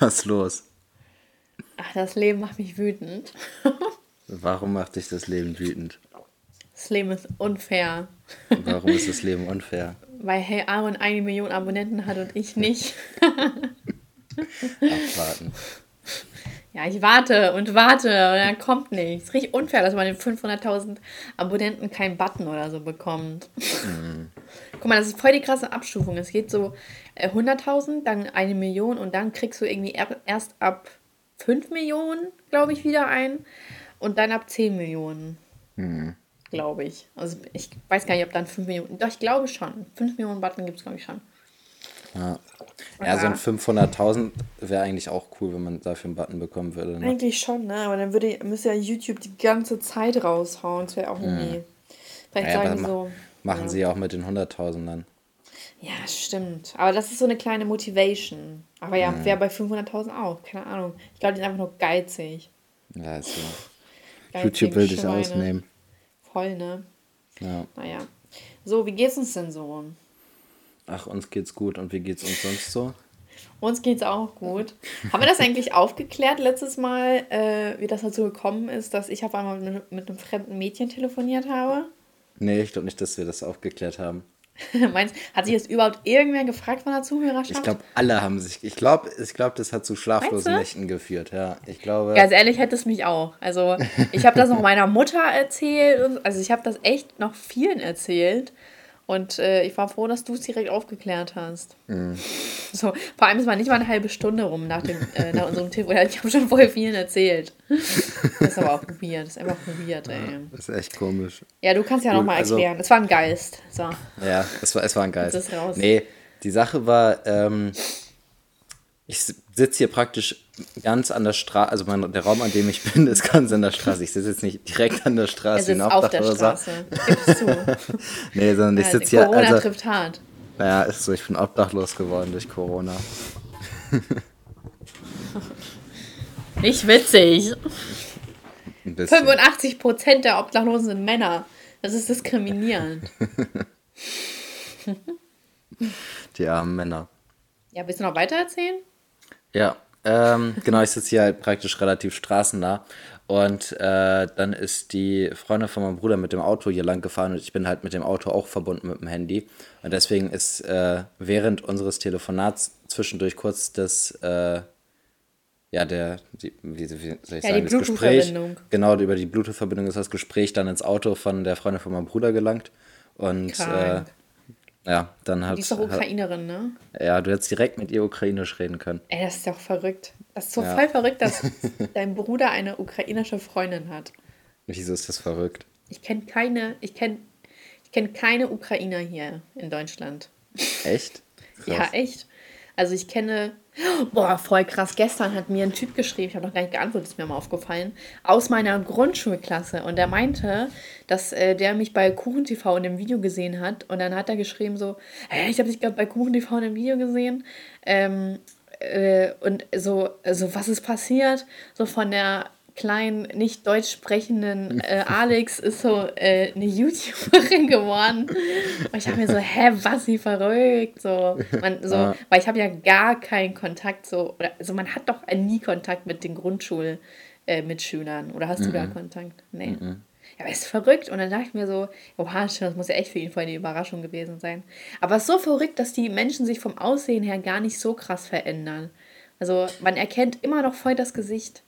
Was los? Ach, das Leben macht mich wütend. Warum macht dich das Leben wütend? Das Leben ist unfair. Warum ist das Leben unfair? Weil Hey Aaron eine Million Abonnenten hat und ich nicht. Abwarten. Ja, ich warte und warte und dann kommt nichts. Richtig unfair, dass man den 500.000 Abonnenten keinen Button oder so bekommt. Mhm. Guck mal, das ist voll die krasse Abstufung. Es geht so äh, 100.000, dann eine Million und dann kriegst du irgendwie er- erst ab 5 Millionen, glaube ich, wieder ein und dann ab 10 Millionen, Mhm. glaube ich. Also ich weiß gar nicht, ob dann 5 Millionen, doch ich glaube schon. 5 Millionen Button gibt es, glaube ich, schon. Ja. ja, so ein 500.000 wäre eigentlich auch cool, wenn man dafür einen Button bekommen würde. Ne? Eigentlich schon, ne? Aber dann würde, müsste ja YouTube die ganze Zeit raushauen. Das wäre auch irgendwie. Vielleicht Ja, sagen so. Machen ja. sie ja auch mit den 100.000 dann. Ja, stimmt. Aber das ist so eine kleine Motivation. Aber ja, wäre bei 500.000 auch. Keine Ahnung. Ich glaube, die sind einfach nur geizig. Ja, ist so. Geizige YouTube will dich ausnehmen. Voll, ne? Ja. Naja. So, wie geht's uns denn so? Ach, uns geht's gut. Und wie geht's uns sonst so? Uns geht's auch gut. Haben wir das eigentlich aufgeklärt letztes Mal, äh, wie das dazu gekommen ist, dass ich auf einmal mit, mit einem fremden Mädchen telefoniert habe? Nee, ich glaube nicht, dass wir das aufgeklärt haben. Meinst hat sich das überhaupt irgendwer gefragt von der Zuhörerschaft? Ich glaube, alle haben sich. Ich glaube, ich glaub, das hat zu schlaflosen Nächten geführt. Ja, ich glaube. Ganz ehrlich hätte es mich auch. Also ich habe das noch meiner Mutter erzählt. Also ich habe das echt noch vielen erzählt. Und äh, ich war froh, dass du es direkt aufgeklärt hast. Mhm. So, vor allem ist man nicht mal eine halbe Stunde rum nach, dem, äh, nach unserem Telefon. Ich habe schon voll vielen erzählt. Das ist aber auch weird. Das ist einfach weird, ey. das ist echt komisch. Ja, du kannst ja nochmal also- erklären. Es war ein Geist. So. Ja, es war, es war ein Geist. Jetzt ist raus. Nee, die Sache war, ähm, ich sitze hier praktisch ganz an der Straße, also mein, der Raum, an dem ich bin, ist ganz an der Straße. Ich sitze jetzt nicht direkt an der Er Straße ein sitzt auf der. Straße. Gib's zu. Nee, sondern ich Ja, sitze hier, Corona also, trifft hart. naja, ist so, ich bin obdachlos geworden durch Corona. Nicht witzig. Ein bisschen. 85% der Obdachlosen sind Männer. Das ist diskriminierend. Die armen Männer. Ja, willst du noch weiter erzählen? Ja, ähm, genau, ich sitze hier halt praktisch relativ straßennah. Und äh, dann ist die Freundin von meinem Bruder mit dem Auto hier lang gefahren und ich bin halt mit dem Auto auch verbunden mit dem Handy. Und deswegen ist äh, während unseres Telefonats zwischendurch kurz das, äh, ja, der, die, wie, wie soll ich Ja, sagen, die das Gespräch. Genau, über die Bluetooth-Verbindung ist das Gespräch dann ins Auto von der Freundin von meinem Bruder gelangt. Und äh. Ja, dann hat, Die ist doch hat. Ukrainerin, ne? Ja, du hättest direkt mit ihr ukrainisch reden können. Ey, das ist doch verrückt. Das ist so Ja. voll verrückt, dass dein Bruder eine ukrainische Freundin hat. Wieso ist das verrückt? Ich kenne keine, ich kenne ich kenn keine Ukrainer hier in Deutschland. Echt? Ja, echt. Also ich kenne, boah, voll krass. Gestern hat mir ein Typ geschrieben, ich habe noch gar nicht geantwortet, ist mir mal aufgefallen, aus meiner Grundschulklasse. Und der meinte, dass äh, der mich bei KuchenTV in dem Video gesehen hat. Und dann hat er geschrieben so, hey, ich habe dich gerade bei KuchenTV in dem Video gesehen. Ähm, äh, und so, so, was ist passiert? So von der kleinen, nicht deutsch sprechenden äh, Alex ist so äh, eine YouTuberin geworden. Und ich habe mir so, hä, was, sie verrückt? So, man, so Ja. weil ich habe ja gar keinen Kontakt so, oder, also man hat doch nie Kontakt mit den Grundschul äh. Oder hast du da Kontakt? Nee. Ja, aber ist verrückt. Und dann dachte ich mir so, oha, das muss ja echt für ihn voll die Überraschung gewesen sein. Aber es ist so verrückt, dass die Menschen sich vom Aussehen her gar nicht so krass verändern. Also man erkennt immer noch voll das Gesicht.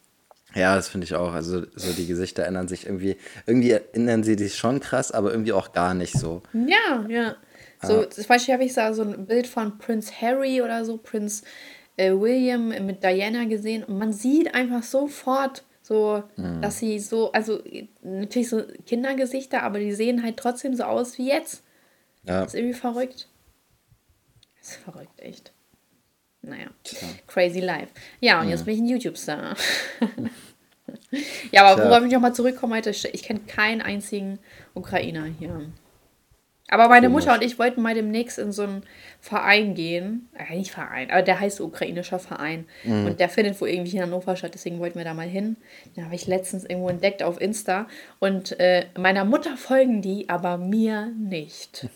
Ja, das finde ich auch. Also so die Gesichter ändern sich irgendwie. Irgendwie ändern sie sich schon krass, aber irgendwie auch gar nicht so. Ja, ja. So, zum Beispiel habe ich so ein Bild von Prince Harry oder so, Prince äh, William mit Diana gesehen und man sieht einfach sofort so, dass sie so, also natürlich so Kindergesichter, aber die sehen halt trotzdem so aus wie jetzt. Ja, Das ist irgendwie verrückt. Das ist verrückt, echt. Naja, Tja. crazy life. Ja, und jetzt bin ich ein YouTube-Star. ja, aber Tja. worauf ich nochmal zurückkomme heute, ich kenne keinen einzigen Ukrainer hier. Aber meine. Mutter und ich wollten mal demnächst in so einen Verein gehen. Äh, nicht Verein, aber der heißt ukrainischer Verein. Und der findet wohl irgendwie in Hannover statt, deswegen wollten wir da mal hin. Den habe ich letztens irgendwo entdeckt auf Insta. Und äh, meiner Mutter folgen die, aber mir nicht.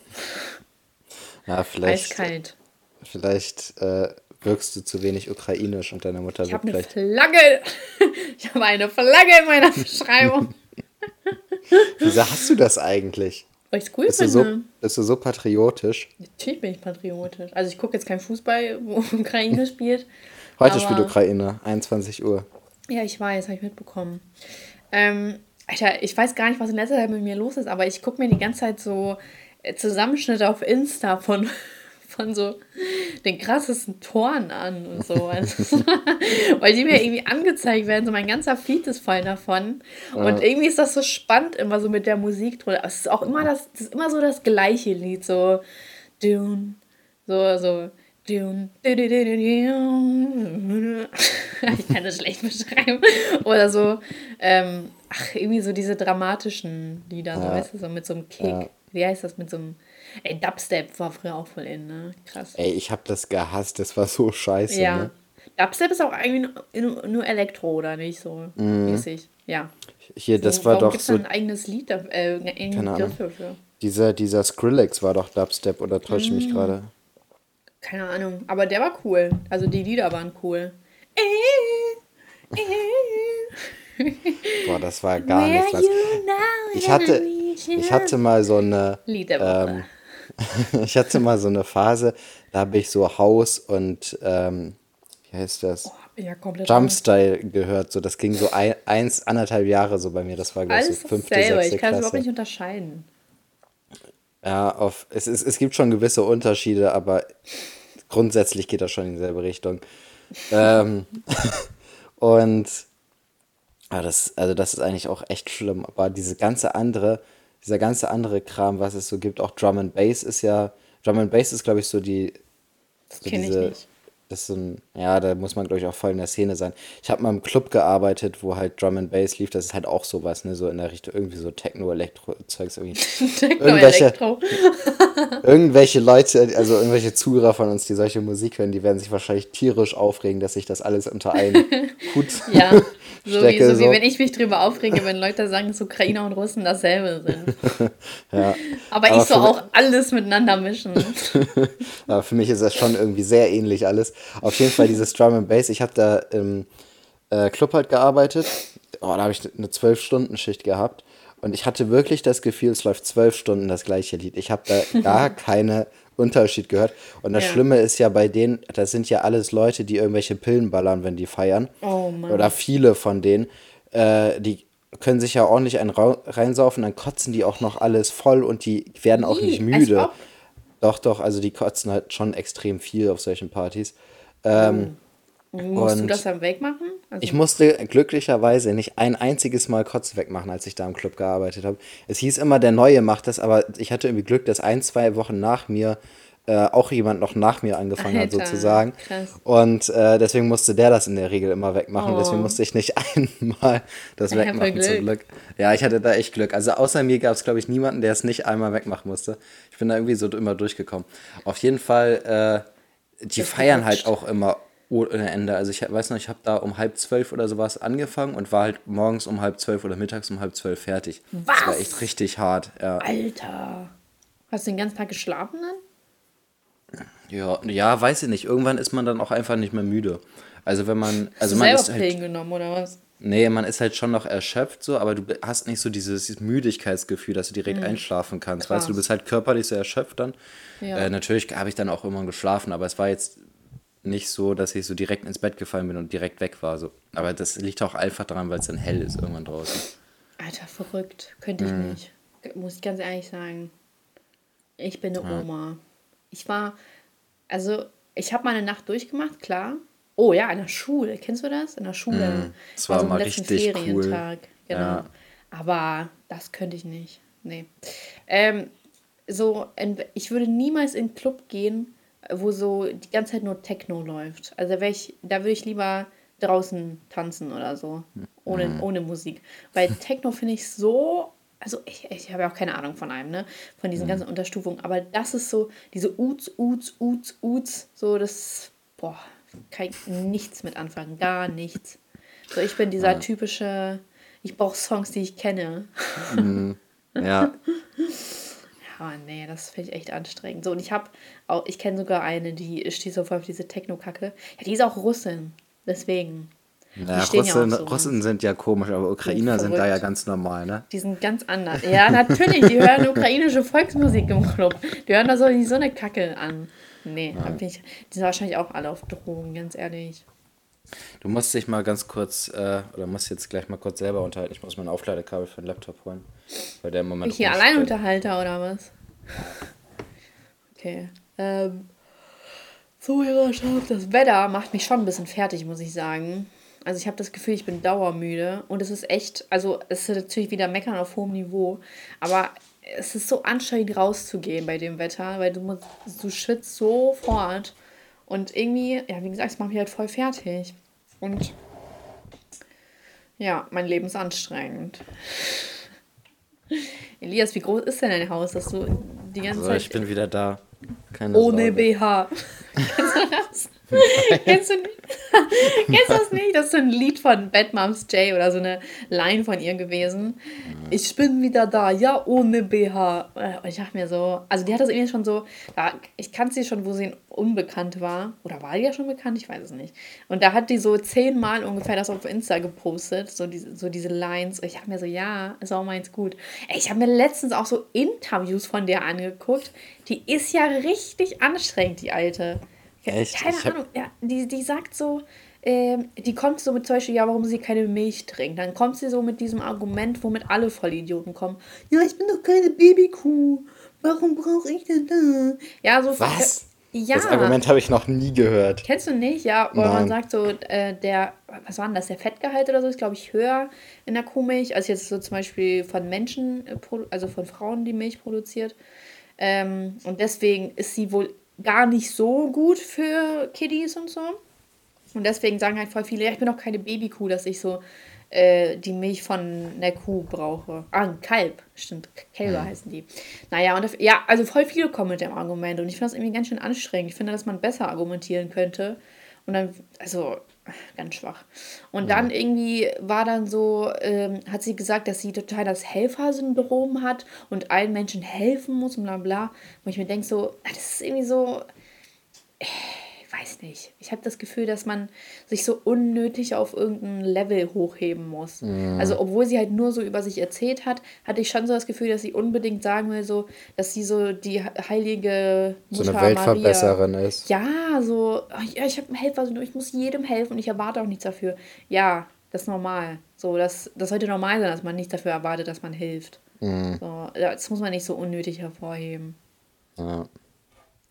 ja vielleicht, Eiskalt. vielleicht äh, wirkst du zu wenig ukrainisch und deine Mutter Ich wird habe eine. Flagge. Ich habe eine Flagge in meiner Beschreibung. Wieso hast du das eigentlich? Weil ich es cool Bist du, so, finde. bist du so patriotisch? Natürlich bin ich patriotisch. Also ich gucke jetzt kein Fußball, wo Ukraine spielt. Heute spielt Ukraine, 21 Uhr. Ja, ich weiß, habe ich mitbekommen. Ähm, Alter, ich weiß gar nicht, was in letzter Zeit mit mir los ist, aber ich gucke mir die ganze Zeit so äh, Zusammenschnitte auf Insta von, von so den krassesten Toren an und so. Also, weil die mir irgendwie angezeigt werden, so mein ganzer Feed ist voll davon. Und irgendwie ist das so spannend immer so mit der Musik drunter. Es ist auch immer das, das ist immer so das gleiche Lied, so Dune, so, so ich kann das schlecht beschreiben. Oder so, ähm, ach, irgendwie so diese dramatischen Lieder, so, Ja. weißt du, so mit so einem Kick. Ja. Wie heißt das mit so einem. Ey, Dubstep war früher auch voll in, ne? Krass. Ey, ich hab das gehasst, das war so scheiße. ja. Ne? Dubstep ist auch eigentlich nur, Elektro, oder nicht? So mäßig. Ja. Hier, Mhm. das So, war doch gibt's so. ein eigenes Lied, da- äh, eigenen Keine Ahnung. Dafür? Dieser, dieser Skrillex war doch Dubstep oder täusche ich mich Mm. gerade? Keine Ahnung. Aber der war cool. Also die Lieder waren cool. Boah, das war gar nichts. Ich hatte, ich hatte mal so eine. Lied der Woche. Ähm, ich hatte mal so eine Phase, da habe ich so House und ähm, wie heißt das? ja, komplett. Jumpstyle gehört. So, das ging so ein, eins, anderthalb Jahre so bei mir. Das war, glaube ich, so fünfte, dasselbe. sechste Ich kann es überhaupt nicht unterscheiden. Ja, auf, es, es, es gibt schon gewisse Unterschiede, aber grundsätzlich geht das schon in dieselbe Richtung. ähm, und ja, das, also das ist eigentlich auch echt schlimm. Aber diese ganze andere, dieser ganze andere Kram, was es so gibt, auch Drum and Bass ist ja, Drum and Bass ist, glaube ich, so die, Das so kenne ich nicht. das ist so ein, ja, da muss man, glaube ich, auch voll in der Szene sein. Ich habe mal im Club gearbeitet, wo halt Drum and Bass lief, das ist halt auch sowas, ne, so in der Richtung, irgendwie so Techno-Elektro-Zeugs irgendwie. Techno, irgendwelche-. Irgendwelche Leute, also irgendwelche Zuhörer von uns, die solche Musik hören, die werden sich wahrscheinlich tierisch aufregen, dass ich das alles unter einen Hut Ja, so, wie, stecke. so wie so. wenn ich mich drüber aufrege, wenn Leute sagen, dass Ukrainer und Russen dasselbe sind. ja. Aber, Aber ich so für- auch alles miteinander mischen. Aber für mich ist das schon irgendwie sehr ähnlich alles. Auf jeden Fall dieses Drum and Bass. Ich habe da im äh, Club halt gearbeitet. Oh, da habe ich eine 12-Stunden-Schicht gehabt. Und ich hatte wirklich das Gefühl, es läuft zwölf Stunden das gleiche Lied. Ich habe da gar keine Unterschied gehört. Und das Ja. Schlimme ist ja bei denen, das sind ja alles Leute, die irgendwelche Pillen ballern, wenn die feiern. Oh Mann. Oder viele von denen. Äh, die können sich ja ordentlich einen reinsaufen, dann kotzen die auch noch alles voll und die werden auch nicht als müde. Doch, doch, also die kotzen halt schon extrem viel auf solchen Partys. Ähm, Musst du Und- das dann wegmachen? Also, ich musste glücklicherweise nicht ein einziges Mal Kotze wegmachen, als ich da im Club gearbeitet habe. Es hieß immer, der Neue macht das, aber ich hatte irgendwie Glück, dass ein, zwei Wochen nach mir äh, auch jemand noch nach mir angefangen hat, Alter, sozusagen. krass. Und äh, deswegen musste der das in der Regel immer wegmachen. Oh. Deswegen musste ich nicht einmal das voll wegmachen, zum Glück. Glück. Ja, ich hatte da echt Glück. Also außer mir gab es, glaube ich, niemanden, der es nicht einmal wegmachen musste. Ich bin da irgendwie so immer durchgekommen. Auf jeden Fall, äh, die Bist feiern halt auch immer ohne Ende. Also ich weiß noch, ich habe da um halb zwölf oder sowas angefangen und war halt morgens um halb zwölf oder mittags um halb zwölf fertig. Das war Was? echt richtig hart, ja. Alter. Hast du den ganzen Tag geschlafen dann? Ja, ja, weiß ich nicht. Irgendwann ist man dann auch einfach nicht mehr müde. Also wenn man, also Hast man ist selber halt, genommen oder was? nee, man ist halt schon noch erschöpft so, aber du hast nicht so dieses Müdigkeitsgefühl, dass du direkt einschlafen kannst. Weißt du, du Krass. bist halt körperlich so erschöpft dann. Ja. Äh, natürlich habe ich dann auch irgendwann geschlafen, aber es war jetzt nicht so, dass ich so direkt ins Bett gefallen bin und direkt weg war. So. Aber das liegt auch einfach daran, weil es dann hell ist irgendwann draußen. Alter, verrückt. Könnte ich Mhm. nicht. Muss ich ganz ehrlich sagen. Ich bin eine Oma. Ich war, also, ich habe meine Nacht durchgemacht, klar. Oh ja, in der Schule. Kennst du das? In der Schule. das war Also am mal letzten richtig cool. Ferientag. Genau. Ja. Aber das könnte ich nicht. Nee. Ähm, so, ich würde niemals in einen Club gehen, wo so die ganze Zeit nur Techno läuft. Also da, ich, da würde ich lieber draußen tanzen oder so. Ohne, Mhm. ohne Musik. Weil Techno finde ich so. Also ich, ich habe ja auch keine Ahnung von einem, ne? Von Mhm. diesen ganzen Unterstufungen. Aber das ist so, diese Uts, Uts, Uts, Uts, so das, boah, kann ich nichts mit anfangen. Gar nichts. So, ich bin dieser typische, ich brauche Songs, die ich kenne. Ja, Ja, Oh nee, das finde ich echt anstrengend. So, und ich habe auch, ich kenne sogar eine, die steht so voll auf diese Techno-Kacke. Ja, die ist auch Russin. Deswegen. Ja, Russen, ja so Russen sind ja komisch, aber Ukrainer sind da ja ganz normal, ne? Die sind ganz anders. Ja, natürlich, die hören ukrainische Volksmusik im Club. Die hören da so, so eine Kacke an. Nee, ja. ich, die sind wahrscheinlich auch alle auf Drogen, ganz ehrlich. Du musst dich mal ganz kurz, äh, oder musst jetzt gleich mal kurz selber unterhalten. Ich muss mein Aufladekabel für den Laptop holen. Weil der im Moment. Ich hier Alleinunterhalter oder was? Okay. Ähm, so, Hörerschaft, das Wetter macht mich schon ein bisschen fertig, muss ich sagen. Also ich habe das Gefühl, ich bin dauermüde und es ist echt, also es ist natürlich wieder meckern auf hohem Niveau, aber es ist so anstrengend rauszugehen bei dem Wetter, weil du musst, du schwitzt sofort und irgendwie, ja, wie gesagt, es macht mich halt voll fertig. Und ja, mein Leben ist anstrengend. Elias, wie groß ist denn dein Haus, dass du die ganze also, Zeit. Ich bin wieder da. Keine ohne Sorge. BH. Kennst du? Kennst du das nicht? Das ist so ein Lied von Bad Moms J oder so eine Line von ihr gewesen. Ich bin wieder da, ja, ohne BH. Und ich dachte mir so, also die hat das irgendwie schon so, ich kannte sie schon, wo sie unbekannt war. Oder war die ja schon bekannt? Ich weiß es nicht. Und da hat die so zehnmal ungefähr das auf Insta gepostet, so diese, so diese Lines. Und ich dachte mir so, ja, ist auch meins gut. Ey, ich habe mir letztens auch so Interviews von der angeguckt. Die ist ja richtig anstrengend, die Alte. Echt? Keine ich Ahnung. Ja, die, die sagt so, ähm, die kommt so mit zum Beispiel, ja, warum sie keine Milch trinkt. Dann kommt sie so mit diesem Argument, womit alle Vollidioten kommen. Ja, ich bin doch keine Babykuh. Warum brauche ich denn da? Ja, so. Was? Ja. Das Argument habe ich noch nie gehört. Kennst du nicht? Ja, weil man sagt so, äh, der, was war denn das, der Fettgehalt oder so ist, glaube ich, höher in der Kuhmilch, als jetzt so zum Beispiel von Menschen, äh, also von Frauen, die Milch produziert. Ähm, und deswegen ist sie wohl gar nicht so gut für Kiddies und so. Und deswegen sagen halt voll viele, ja, ich bin doch keine Babykuh, dass ich so äh, die Milch von einer Kuh brauche. Ah, ein Kalb, stimmt. Kälber ja. heißen die. Naja, und das, ja, also voll viele kommen mit dem Argument und ich finde das irgendwie ganz schön anstrengend. Ich finde, dass man besser argumentieren könnte. Und dann, also, ganz schwach. Und ja. dann irgendwie war dann so, ähm, hat sie gesagt, dass sie total das Helfersyndrom hat und allen Menschen helfen muss und bla bla. Wo ich mir denke, so, das ist irgendwie so. Äh, weiß nicht. Ich habe das Gefühl, dass man sich so unnötig auf irgendein Level hochheben muss. Mhm. Also, obwohl sie halt nur so über sich erzählt hat, hatte ich schon so das Gefühl, dass sie unbedingt sagen will, so, dass sie so die heilige Mutter So eine Weltverbesserin Maria, ist. Ja, so, ja, ich habe einen Helfer, ich muss jedem helfen und ich erwarte auch nichts dafür. Ja, das ist normal. So, das, das sollte normal sein, dass man nichts dafür erwartet, dass man hilft. Mhm. So, das muss man nicht so unnötig hervorheben. Ja.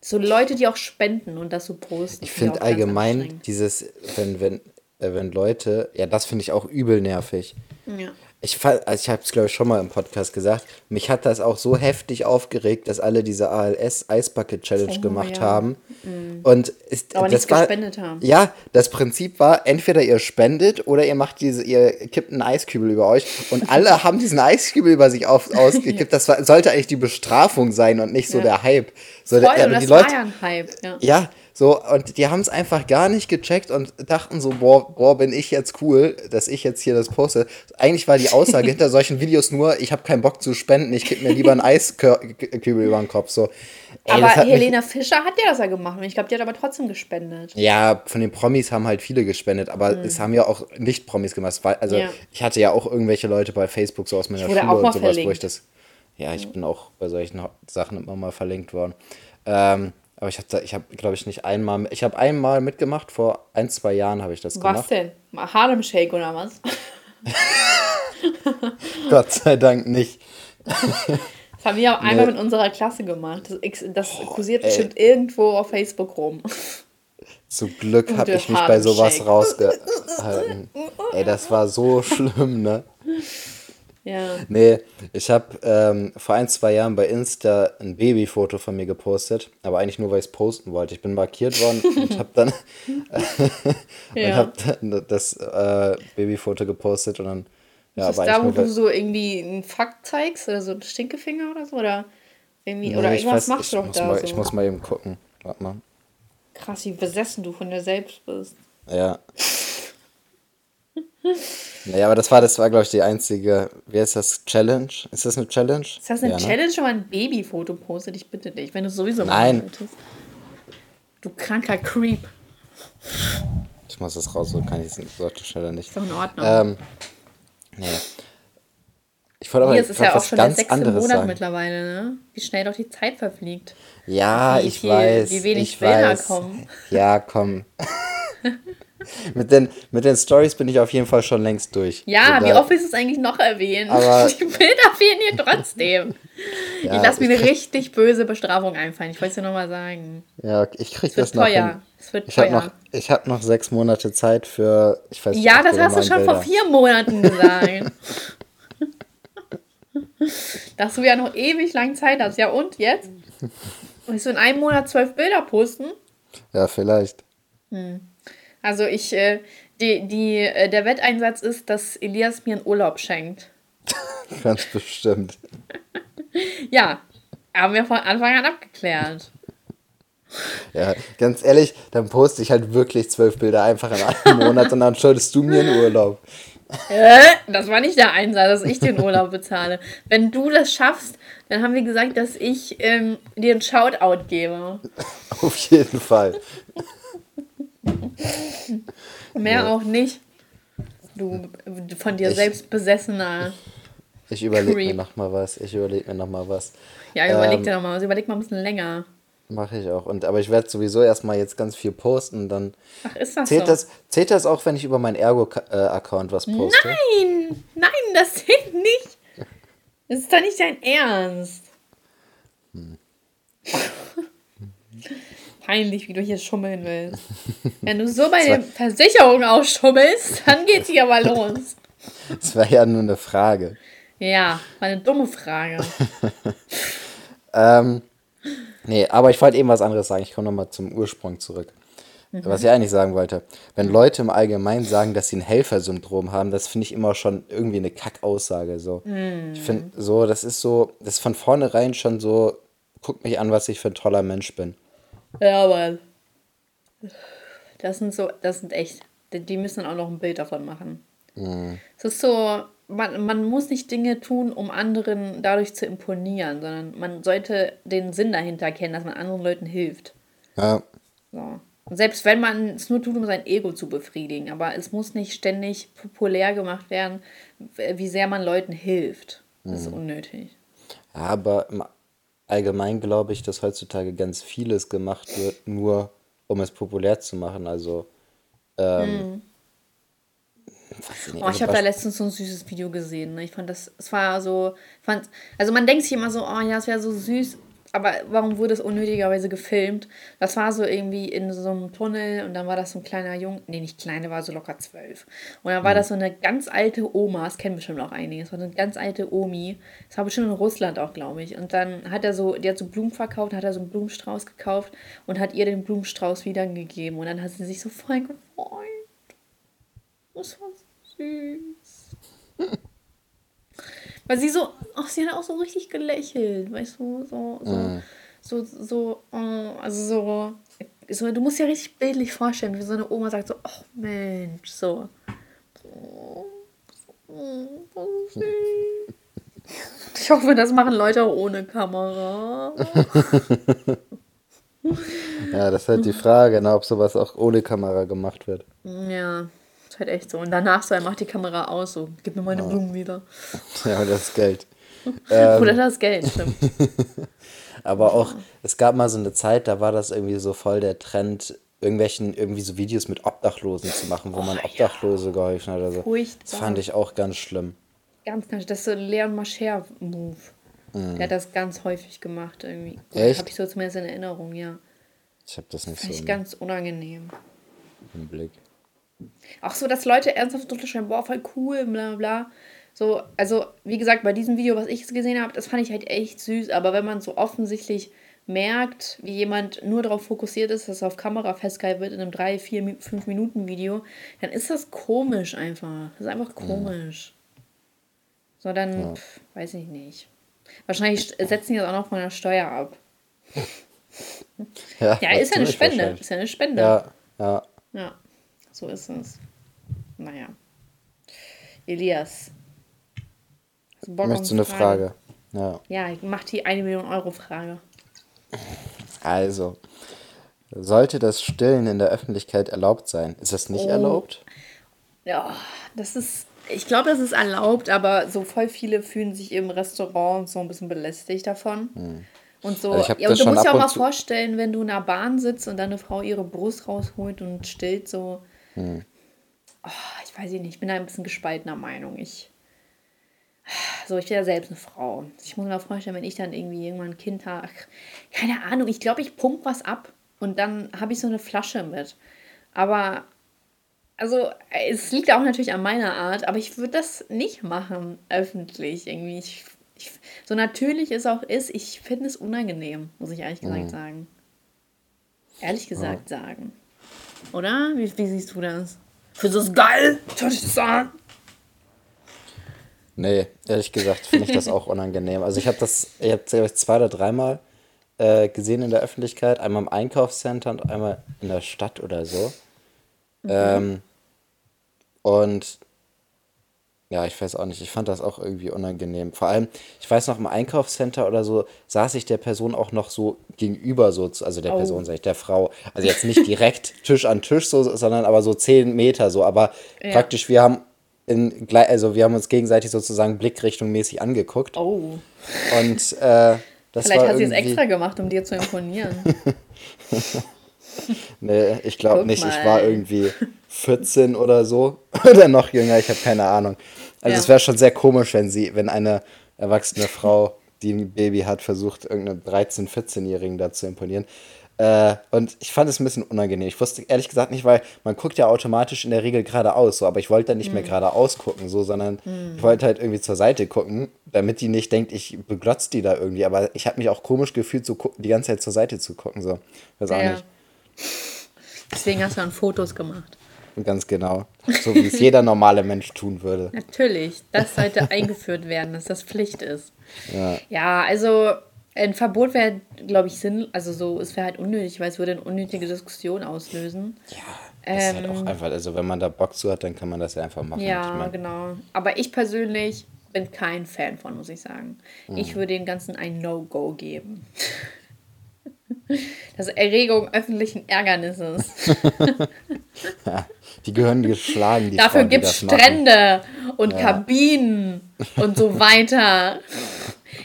So Leute, die auch spenden und das so posten. Ich finde allgemein dieses, wenn, wenn, äh, wenn Leute, ja, das finde ich auch übel nervig. Ja. Ich, also ich habe es, glaube ich, schon mal im Podcast gesagt. Mich hat das auch so heftig aufgeregt, dass alle diese ALS Ice Bucket Challenge oh, gemacht ja. haben. Mhm. Und ist, Aber das war, gespendet haben. Ja, das Prinzip war, entweder ihr spendet oder ihr macht diese, ihr kippt einen Eiskübel über euch. Und alle haben diesen Eiskübel über sich auf, ausgekippt. Das war, sollte eigentlich die Bestrafung sein und nicht so ja. der Hype. So, Voll, der, ja, die Leute, war ja ein Hype. Ja. So, und die haben es einfach gar nicht gecheckt und dachten so, boah, boah, bin ich jetzt cool, dass ich jetzt hier das poste. Eigentlich war die Aussage hinter solchen Videos nur, ich habe keinen Bock zu spenden, ich gebe mir lieber einen Eiskübel über den Kopf. So. Ey, aber Helena Fischer hat ja das ja gemacht und ich glaube, die hat aber trotzdem gespendet. Ja, von den Promis haben halt viele gespendet, aber mhm. es haben ja auch Nicht-Promis gemacht. Also ja. ich hatte ja auch irgendwelche Leute bei Facebook so aus meiner Schule und sowas, verlinkt. wo ich das. Ja, ich mhm. bin auch bei solchen Sachen immer mal verlinkt worden. Ähm, aber ich habe, ich habe, glaube ich, nicht einmal, ich habe einmal mitgemacht, vor ein, zwei Jahren habe ich das was gemacht. Was denn? Harlem Shake oder was? Gott sei Dank nicht. Das haben wir auch einmal nee. mit unserer Klasse gemacht. Das, das kursiert oh, bestimmt irgendwo auf Facebook rum. Zum Glück habe ich mich bei sowas rausgehalten. ey, das war so schlimm, ne? Ja. Nee, ich habe ähm, vor ein, zwei Jahren bei Insta ein Babyfoto von mir gepostet, aber eigentlich nur, weil ich es posten wollte. Ich bin markiert worden und habe dann, ja. hab dann das äh, Babyfoto gepostet und dann. Ja, ist das da, wo du so irgendwie einen Fakt zeigst oder so einen Stinkefinger oder so? Oder, irgendwie, nee, oder irgendwas weiß, machst du doch da. Mal, so. Ich muss mal eben gucken. Warte mal. Krass, wie besessen du von dir selbst bist. Ja. Naja, aber das war, das war, glaube ich, die einzige, wie heißt das, Challenge? Ist das eine Challenge? Ist das eine ja, ne? Challenge, wenn man ein Babyfoto postet? Ich bitte dich, wenn du sowieso Nein. wolltest. Du kranker Creep. Ich muss das raus, so kann ich es sollte schneller nicht. Ist doch in Ordnung. Ähm, nee. Ich wollte aber Hier, es ist ja auch schon der sechste Monat sagen. mittlerweile, ne? Wie schnell doch die Zeit verfliegt. Ja, Wie ich viel- weiß. wie wenig ich Bilder weiß. kommen. Ja, komm. mit, den, mit den Stories bin ich auf jeden Fall schon längst durch. Ja, Also wie oft ist es eigentlich noch erwähnt? Aber- die Bilder fehlen hier trotzdem. Ja, ich lasse mir eine richtig böse Bestrafung einfallen. Ich wollte es dir nochmal sagen. Ja, ich krieg Es wird das noch hin. teuer. Es wird Ich habe teuer. noch, ich hab noch sechs Monate Zeit für, ich weiß ja, das hast du schon vor Bilder. vier Monaten gesagt. Dass du ja noch ewig lang Zeit hast. Ja, und jetzt? Willst du in einem Monat zwölf Bilder posten? Ja, vielleicht. Also ich, äh, die, die, äh, der Wetteinsatz ist, dass Elias mir einen Urlaub schenkt. Ganz bestimmt. Ja, haben wir von Anfang an abgeklärt. Ja, ganz ehrlich, dann poste ich halt wirklich zwölf Bilder einfach in einem Monat und dann schuldest du mir einen Urlaub. Äh, das war nicht der Einsatz, dass ich den Urlaub bezahle. Wenn du das schaffst, dann haben wir gesagt, dass ich ähm, dir einen Shoutout gebe. Auf jeden Fall. Mehr Ja. auch nicht. Du von dir Ich- selbst besessener. Ich überlege mir Creep. noch mal was. Ich überlege mir noch mal was. Ja, überleg Ähm, dir noch mal was. Überleg mal ein bisschen länger. Mache ich auch. Und, aber ich werde sowieso erstmal jetzt ganz viel posten. Dann Ach, ist das zählt, so? das, zählt das auch, wenn ich über meinen Ergo-Account was poste? Nein, nein, das zählt nicht. Das ist doch nicht dein Ernst. Hm. Peinlich, wie du hier schummeln willst. Wenn du so bei der Versicherung ausschummelst, dann geht's hier aber los. Das war ja nur eine Frage. Ja, war eine dumme Frage. Ähm, nee, aber ich wollte eben was anderes sagen. Ich komme nochmal zum Ursprung zurück. Mhm. Was ich eigentlich sagen wollte. Wenn Leute im Allgemeinen sagen, dass sie ein Helfersyndrom haben, das finde ich immer schon irgendwie eine Kackaussage. So. Mhm. Ich finde so, das ist so, das ist von vornherein schon so, guck mich an, was ich für ein toller Mensch bin. Ja, aber das sind so, das sind echt, die- müssen auch noch ein Bild davon machen. Es ist so, man, man muss nicht Dinge tun, um anderen dadurch zu imponieren, sondern man sollte den Sinn dahinter kennen, dass man anderen Leuten hilft. Ja, So. Und selbst wenn man es nur tut, um sein Ego zu befriedigen, aber es muss nicht ständig populär gemacht werden, wie sehr man Leuten hilft. Das ist unnötig. aber im Allgemeinen glaube ich, dass heutzutage ganz vieles gemacht wird, nur um es populär zu machen. Also, ähm, ich nicht, Oh, also ich habe da Beisp- letztens so ein süßes Video gesehen. Ne? Ich fand das, es war so, fand, also man denkt sich immer so, oh ja, es wäre so süß, aber warum wurde es unnötigerweise gefilmt? Das war so irgendwie in so einem Tunnel und dann war das so ein kleiner Junge, nee, nicht klein, der war so locker zwölf. Und dann war das so eine ganz alte Oma, das kennen bestimmt auch einige, das war so eine ganz alte Omi, das war bestimmt in Russland auch, glaube ich. Und dann hat er so, die hat so Blumen verkauft, hat er so einen Blumenstrauß gekauft und hat ihr den Blumenstrauß wiedergegeben. Und dann hat sie sich so voll gefreut. Das war so süß. Weil sie so, ach, sie hat auch so richtig gelächelt, weißt du, so, so, so, so, oh, also so, so, du musst dir richtig bildlich vorstellen, wie so eine Oma sagt so, ach Mensch, so. Oh, so, so süß. Ich hoffe, das machen Leute auch ohne Kamera. Ja, das ist halt die Frage, ne, ob sowas auch ohne Kamera gemacht wird. Ja, ist halt echt so. Und danach so, er macht die Kamera aus, so, gib mir meine Blumen wieder. Ja, das Geld. Oder das Geld, stimmt. Aber auch, es gab mal so eine Zeit, da war das irgendwie so voll der Trend, irgendwelchen, irgendwie so Videos mit Obdachlosen zu machen, wo man Obdachlose geholfen hat oder so. Furchtbar. Das fand ich auch ganz schlimm. Ganz, ganz, das ist so Leon Mascher-Move. Der hat das ganz häufig gemacht irgendwie. Echt? Habe ich so zumindest in Erinnerung, ja. Ich habe das nicht Fand so ich ganz unangenehm. im Blick. Auch so, dass Leute ernsthaft unterschreiben, boah, voll cool, bla bla. So, also, wie gesagt, bei diesem Video, was ich jetzt gesehen habe, das fand ich halt echt süß. Aber wenn man so offensichtlich merkt, wie jemand nur darauf fokussiert ist, dass er auf Kamera festgehalten wird in einem 3, 4, 5 Minuten Video, dann ist das komisch einfach. Das ist einfach komisch. So, dann, pf, weiß ich nicht. Wahrscheinlich setzen die das auch noch von der Steuer ab. Ja, Ja, ist ja eine Spende. Ist ja eine Spende. Ja, ja. Ja, so ist es. Naja. Elias. Bock Möchtest du eine Frage? Ja. Ja, ich mach die 1 Million Euro Frage. Also, sollte das Stillen in der Öffentlichkeit erlaubt sein? Ist das nicht Oh. erlaubt? Ja, das ist. Ich glaube, das ist erlaubt, aber so voll viele fühlen sich im Restaurant so ein bisschen belästigt davon. Und so. Also ja, und du musst ja ab auch mal vorstellen, wenn du in einer Bahn sitzt und deine Frau ihre Brust rausholt und stillt, so. Hm. Oh, ich weiß nicht, ich bin da ein bisschen gespaltener Meinung. Ich. So, ich bin ja selbst eine Frau. Ich muss mir mal vorstellen, wenn ich dann irgendwie irgendwann ein Kind habe. Keine Ahnung, ich glaube, ich pump was ab und dann habe ich so eine Flasche mit. Aber also, es liegt auch natürlich an meiner Art, aber ich würde das nicht machen, öffentlich irgendwie. Ich, ich, so natürlich es auch ist, ich finde es unangenehm, muss ich ehrlich gesagt sagen. Ehrlich gesagt sagen. Oder? Wie, wie siehst du das? Findest du das geil? Schau dich das an. Nee, ehrlich gesagt finde ich das auch unangenehm. Also ich habe das, ich habe glaube ich zwei oder dreimal äh, gesehen in der Öffentlichkeit, einmal im Einkaufscenter und einmal in der Stadt oder so. Ähm, und ja, ich weiß auch nicht, ich fand das auch irgendwie unangenehm. Vor allem, ich weiß noch, im Einkaufscenter oder so saß ich der Person auch noch so gegenüber, so, also der Oh. Person, sag ich, der Frau. Also jetzt nicht direkt Tisch an Tisch, so, sondern aber so zehn Meter so. Aber Ja. praktisch, wir haben in, also wir haben uns gegenseitig sozusagen blickrichtungmäßig angeguckt. Oh. Und äh, das Vielleicht hat sie es extra gemacht, um dir zu imponieren. Nee, ich glaube nicht. Ich mal. war irgendwie 14 oder so. Oder noch jünger, ich habe keine Ahnung. Also Ja. es wäre schon sehr komisch, wenn sie, wenn eine erwachsene Frau, die ein Baby hat, versucht, irgendeinen 13-, 14-Jährigen da zu imponieren. Äh, und ich fand es ein bisschen unangenehm. Ich wusste ehrlich gesagt nicht, weil man guckt ja automatisch in der Regel geradeaus, so, aber ich wollte dann nicht Mhm. mehr geradeaus gucken, so, sondern ich wollte halt irgendwie zur Seite gucken, damit die nicht denkt, ich beglotze die da irgendwie. Aber ich habe mich auch komisch gefühlt, so die ganze Zeit zur Seite zu gucken. So. Weiß auch Ja. nicht. Deswegen hast du dann Fotos gemacht. Ganz genau. So wie es jeder normale Mensch tun würde. Natürlich, das sollte eingeführt werden, dass das Pflicht ist. Ja. Ja, also ein Verbot wäre, glaube ich, Sinn, also so, es wäre halt unnötig, weil es würde eine unnötige Diskussion auslösen. Ja, ist halt auch einfach, also wenn man da Bock zu hat, dann kann man das ja einfach machen. Ähm. Ja, ich mein, genau. Aber ich persönlich bin kein Fan von, muss ich sagen. Mhm. Ich würde dem Ganzen ein No-Go geben. Das ist Erregung öffentlichen Ärgernisses. ja, die gehören geschlagen, die Dafür gibt es das machen. Strände und Kabinen und so weiter.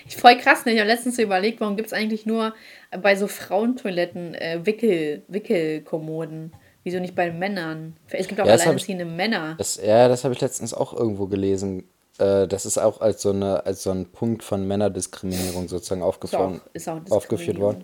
Ich voll krass, ne? Ich habe letztens so überlegt, warum gibt es eigentlich nur bei so Frauentoiletten äh, Wickel, Wickelkommoden? Wieso nicht bei Männern? Es gibt auch Ja, alleinerziehende Männer. Das, ja, das habe ich letztens auch irgendwo gelesen. Äh, Das ist auch als so, eine, als so ein Punkt von Männerdiskriminierung sozusagen aufgefahren, ist auch aufgeführt worden.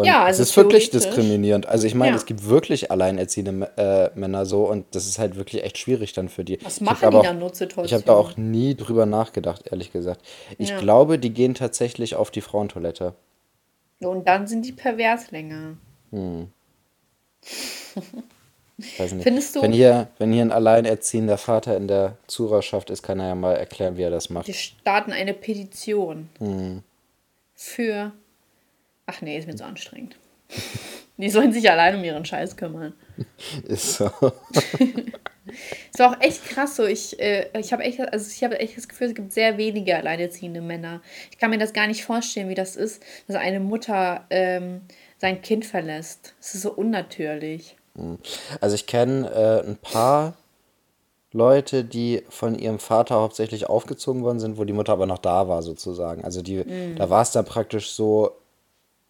Und Ja, es also ist wirklich diskriminierend. Also ich meine, Ja. es gibt wirklich alleinerziehende äh, Männer so und das ist halt wirklich echt schwierig dann für die. Was machen die auch- dann Notsituationen? Ich habe da auch nie drüber nachgedacht, ehrlich gesagt. Ich Ja. glaube, die gehen tatsächlich auf die Frauentoilette. Und dann sind die pervers länger. Weiß nicht. Findest du- Wenn hier, wenn hier ein alleinerziehender Vater in der Zuhörerschaft ist, kann er ja mal erklären, wie er das macht. Die starten eine Petition Hm. für. Ach nee, ist mir zu anstrengend. Die sollen sich allein um ihren Scheiß kümmern. Ist so. Es war auch echt krass so. Ich, äh, ich habe echt, also ich habe echt das Gefühl, es gibt sehr wenige alleinerziehende Männer. Ich kann mir das gar nicht vorstellen, wie das ist, dass eine Mutter ähm, sein Kind verlässt. Es ist so unnatürlich. Also ich kenne äh, ein paar Leute, die von ihrem Vater hauptsächlich aufgezogen worden sind, wo die Mutter aber noch da war sozusagen. Also die, Mhm. da war es dann praktisch so,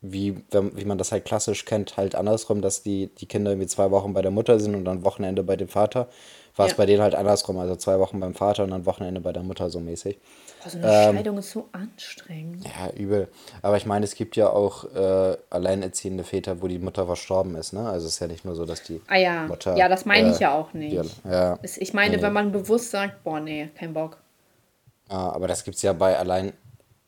wie, wenn, wie man das halt klassisch kennt, halt andersrum, dass die, die Kinder irgendwie zwei Wochen bei der Mutter sind und dann Wochenende bei dem Vater. War es Ja. bei denen halt andersrum, also zwei Wochen beim Vater und dann Wochenende bei der Mutter so mäßig. Boah, so eine Ähm. Scheidung ist so anstrengend. Ja, übel. Aber ich meine, es gibt ja auch äh, alleinerziehende Väter, wo die Mutter verstorben ist, ne? Also es ist ja nicht nur so, dass die Ah ja, Mutter. ja, das meine ich äh, ja auch nicht. die- ja. Es- Ich meine, Nee, wenn man bewusst sagt, boah, nee, kein Bock. Ah, aber das gibt's ja bei allein.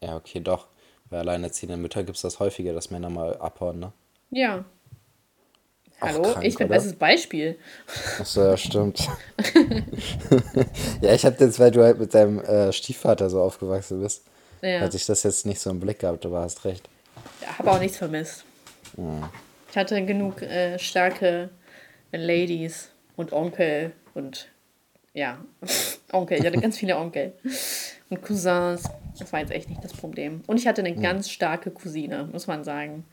Ja, okay, doch. Bei alleinerziehenden Müttern gibt's das häufiger, dass Männer mal abhauen, ne? Ja. Auch Hallo, krank, ich bin oder? bestes Beispiel. Achso, ja, stimmt. ja, ich hab jetzt, weil du halt mit deinem äh, Stiefvater so aufgewachsen bist, Ja. hatte ich das jetzt nicht so im Blick gehabt, du hast recht. habe auch nichts vermisst. Ich hatte genug äh, starke Ladies und Onkel und ja. Onkel, ich hatte ganz viele Onkel und Cousins. Das war jetzt echt nicht das Problem. Und ich hatte eine ganz starke Cousine, muss man sagen.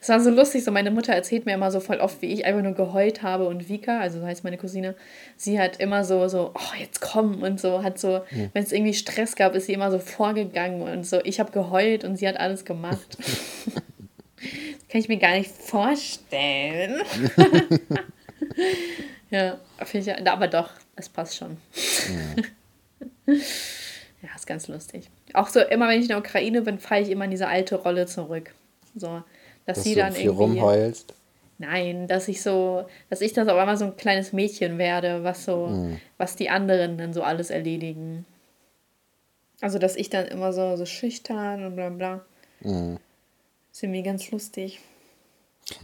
Es war so lustig, so meine Mutter erzählt mir immer so voll oft, wie ich einfach nur geheult habe und Vika, also so heißt meine Cousine, sie hat immer so, so, oh, jetzt komm und so, hat so, mhm. wenn es irgendwie Stress gab, ist sie immer so vorgegangen und so, ich habe geheult und sie hat alles gemacht. kann ich mir gar nicht vorstellen. ja, ich, aber doch, es passt schon. Ja. Ja, ist ganz lustig. Auch so, immer wenn ich in der Ukraine bin, falle ich immer in diese alte Rolle zurück. So, dass, dass sie dann irgendwie. rumheulst. Nein, dass ich so, dass ich dann auf einmal so ein kleines Mädchen werde, was so, mhm. was die anderen dann so alles erledigen. Also, dass ich dann immer so, so schüchtern und bla bla. Mhm. ist irgendwie ganz lustig.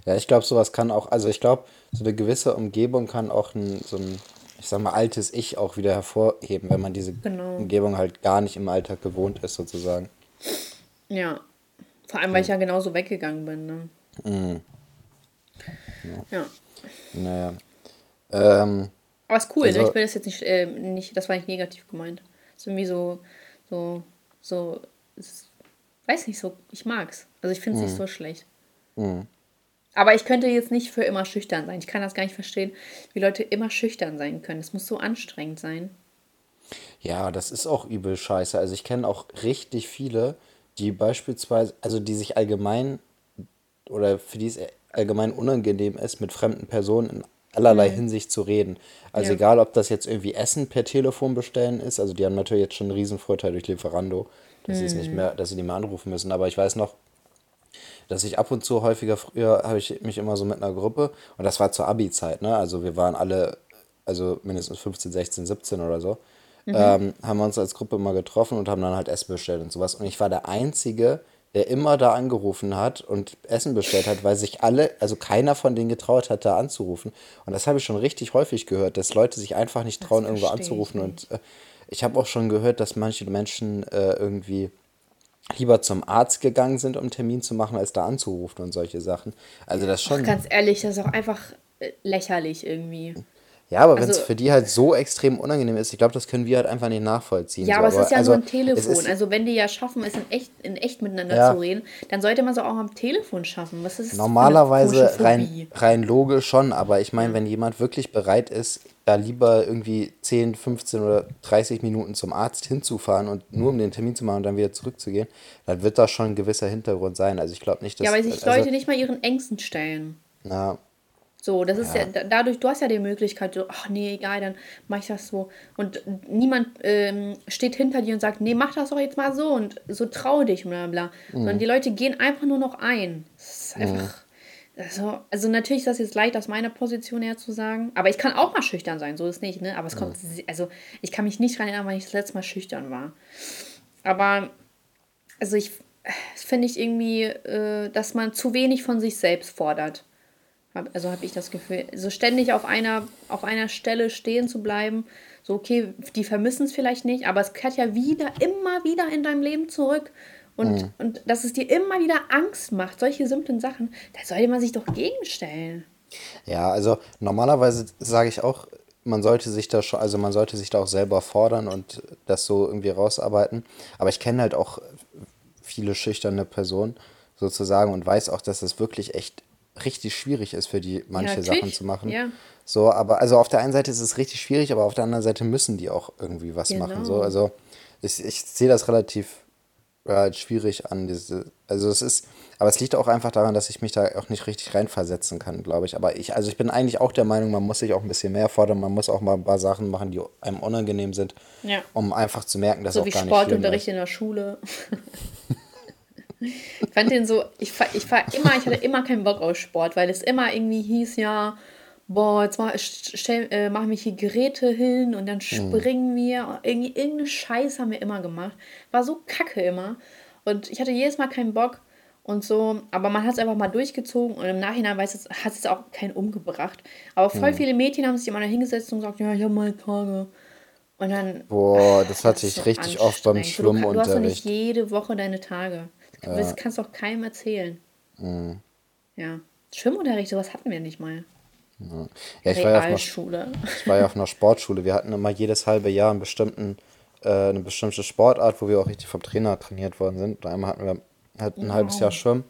Ja, ich glaube, sowas kann auch, also ich glaube, so eine gewisse Umgebung kann auch ein, so ein, ich sag mal, altes Ich auch wieder hervorheben, wenn man diese genau. Umgebung halt gar nicht im Alltag gewohnt ist, sozusagen. Ja. Vor allem, weil ich ja genauso weggegangen bin, ne? Mhm. Ja. ja. Naja. Ähm, Aber ist cool, also, ne? Ich will das jetzt nicht, äh, nicht, das war nicht negativ gemeint. ist irgendwie so, so, so, ist, weiß nicht, so, ich mag's. Also ich finde es nicht mhm. so schlecht. Mhm. Aber ich könnte jetzt nicht für immer schüchtern sein. Ich kann das gar nicht verstehen, wie Leute immer schüchtern sein können. Das muss so anstrengend sein. Ja, das ist auch übel scheiße. Also ich kenne auch richtig viele, die beispielsweise, also die sich allgemein oder für die es allgemein unangenehm ist, mit fremden Personen in allerlei mhm. Hinsicht zu reden. Also ja. egal, ob das jetzt irgendwie Essen per Telefon bestellen ist, also die haben natürlich jetzt schon einen riesen Vorteil durch Lieferando, dass mhm. sie es nicht mhm. mehr, dass sie nicht mehr anrufen müssen. Aber ich weiß noch, dass ich ab und zu häufiger, früher habe ich mich immer so mit einer Gruppe, und das war zur Abi-Zeit, ne? Also wir waren alle, also mindestens 15, 16, 17 oder so, mhm. ähm, haben wir uns als Gruppe immer getroffen und haben dann halt Essen bestellt und sowas. Und ich war der Einzige, der immer da angerufen hat und Essen bestellt hat, weil sich alle, also keiner von denen getraut hat, da anzurufen. Und das habe ich schon richtig häufig gehört, dass Leute sich einfach nicht trauen, irgendwo anzurufen. Und äh, ich habe auch schon gehört, dass manche Menschen äh, irgendwie lieber zum Arzt gegangen sind, um Termin zu machen, als da anzurufen und solche Sachen. Also das schon. Ach, ganz ehrlich, das ist auch einfach äh, lächerlich irgendwie. Ja, aber also, wenn es für die halt so extrem unangenehm ist, ich glaube, das können wir halt einfach nicht nachvollziehen. Ja, so. aber es ist ja also, nur ein Telefon. Also wenn die ja schaffen, es in echt, in echt miteinander ja. zu reden, dann sollte man es auch am Telefon schaffen. Was ist Normalerweise rein, rein logisch schon, aber ich meine, wenn jemand wirklich bereit ist, da lieber irgendwie 10, 15 oder 30 Minuten zum Arzt hinzufahren und nur um den Termin zu machen und dann wieder zurückzugehen, dann wird da schon ein gewisser Hintergrund sein. Also ich glaube nicht, dass... Ja, weil sich also, Leute nicht mal ihren Ängsten stellen. Na, so, das ist ja. ja, dadurch, du hast ja die Möglichkeit, so, ach nee, egal, dann mach ich das so. Und niemand ähm, steht hinter dir und sagt, nee, mach das doch jetzt mal so und so trau dich, bla bla. Mhm. Sondern die Leute gehen einfach nur noch ein. Das ist einfach. Mhm. Also, also natürlich ist das jetzt leicht aus meiner Position her zu sagen, aber ich kann auch mal schüchtern sein, so ist nicht, ne? Aber es kommt, also ich kann mich nicht daran erinnern, wann ich das letzte Mal schüchtern war. Aber, also ich, finde ich irgendwie, äh, dass man zu wenig von sich selbst fordert also habe ich das Gefühl, so ständig auf einer, auf einer Stelle stehen zu bleiben, so okay, die vermissen es vielleicht nicht, aber es kehrt ja wieder, immer wieder in deinem Leben zurück. Und, mhm. und dass es dir immer wieder Angst macht, solche simplen Sachen, da sollte man sich doch gegenstellen. Ja, also normalerweise sage ich auch, man sollte sich da schon, also man sollte sich da auch selber fordern und das so irgendwie rausarbeiten. Aber ich kenne halt auch viele schüchterne Personen sozusagen und weiß auch, dass das wirklich echt richtig schwierig ist für die, manche ja, Sachen zu machen. Ja. So, aber also auf der einen Seite ist es richtig schwierig, aber auf der anderen Seite müssen die auch irgendwie was genau. machen. So, also ich, ich sehe das relativ äh, schwierig an. Diese, also es ist, aber es liegt auch einfach daran, dass ich mich da auch nicht richtig reinversetzen kann, glaube ich. Aber ich, also ich bin eigentlich auch der Meinung, man muss sich auch ein bisschen mehr fordern, man muss auch mal ein paar Sachen machen, die einem unangenehm sind, ja. um einfach zu merken, dass so auch gar nicht Sportunterricht in der Schule. Ich fand den so, ich, ich war immer, ich hatte immer keinen Bock auf Sport, weil es immer irgendwie hieß, ja, boah, jetzt mach, stell, äh, machen wir hier Geräte hin und dann mhm. springen wir. Irgendwie, irgendeine Scheiße haben wir immer gemacht. War so kacke immer. Und ich hatte jedes Mal keinen Bock und so, aber man hat es einfach mal durchgezogen und im Nachhinein weiß es, hat es auch keinen umgebracht. Aber voll mhm. viele Mädchen haben sich immer da hingesetzt und gesagt, ja, ich habe meine Tage. Und dann. Boah, das hatte ich so richtig oft beim Schwimmunterricht. Du, du hast doch nicht jede Woche deine Tage. Ja. Das kannst du auch keinem erzählen. Mhm. Ja. Schwimmunterricht, sowas hatten wir nicht mal. Ja, ja ich, war ja auf einer, ich war ja auf einer Sportschule. Wir hatten immer jedes halbe Jahr einen bestimmten, äh, eine bestimmte Sportart, wo wir auch richtig vom Trainer trainiert worden sind. Und einmal hatten wir halt ein halbes Jahr Schwimmen.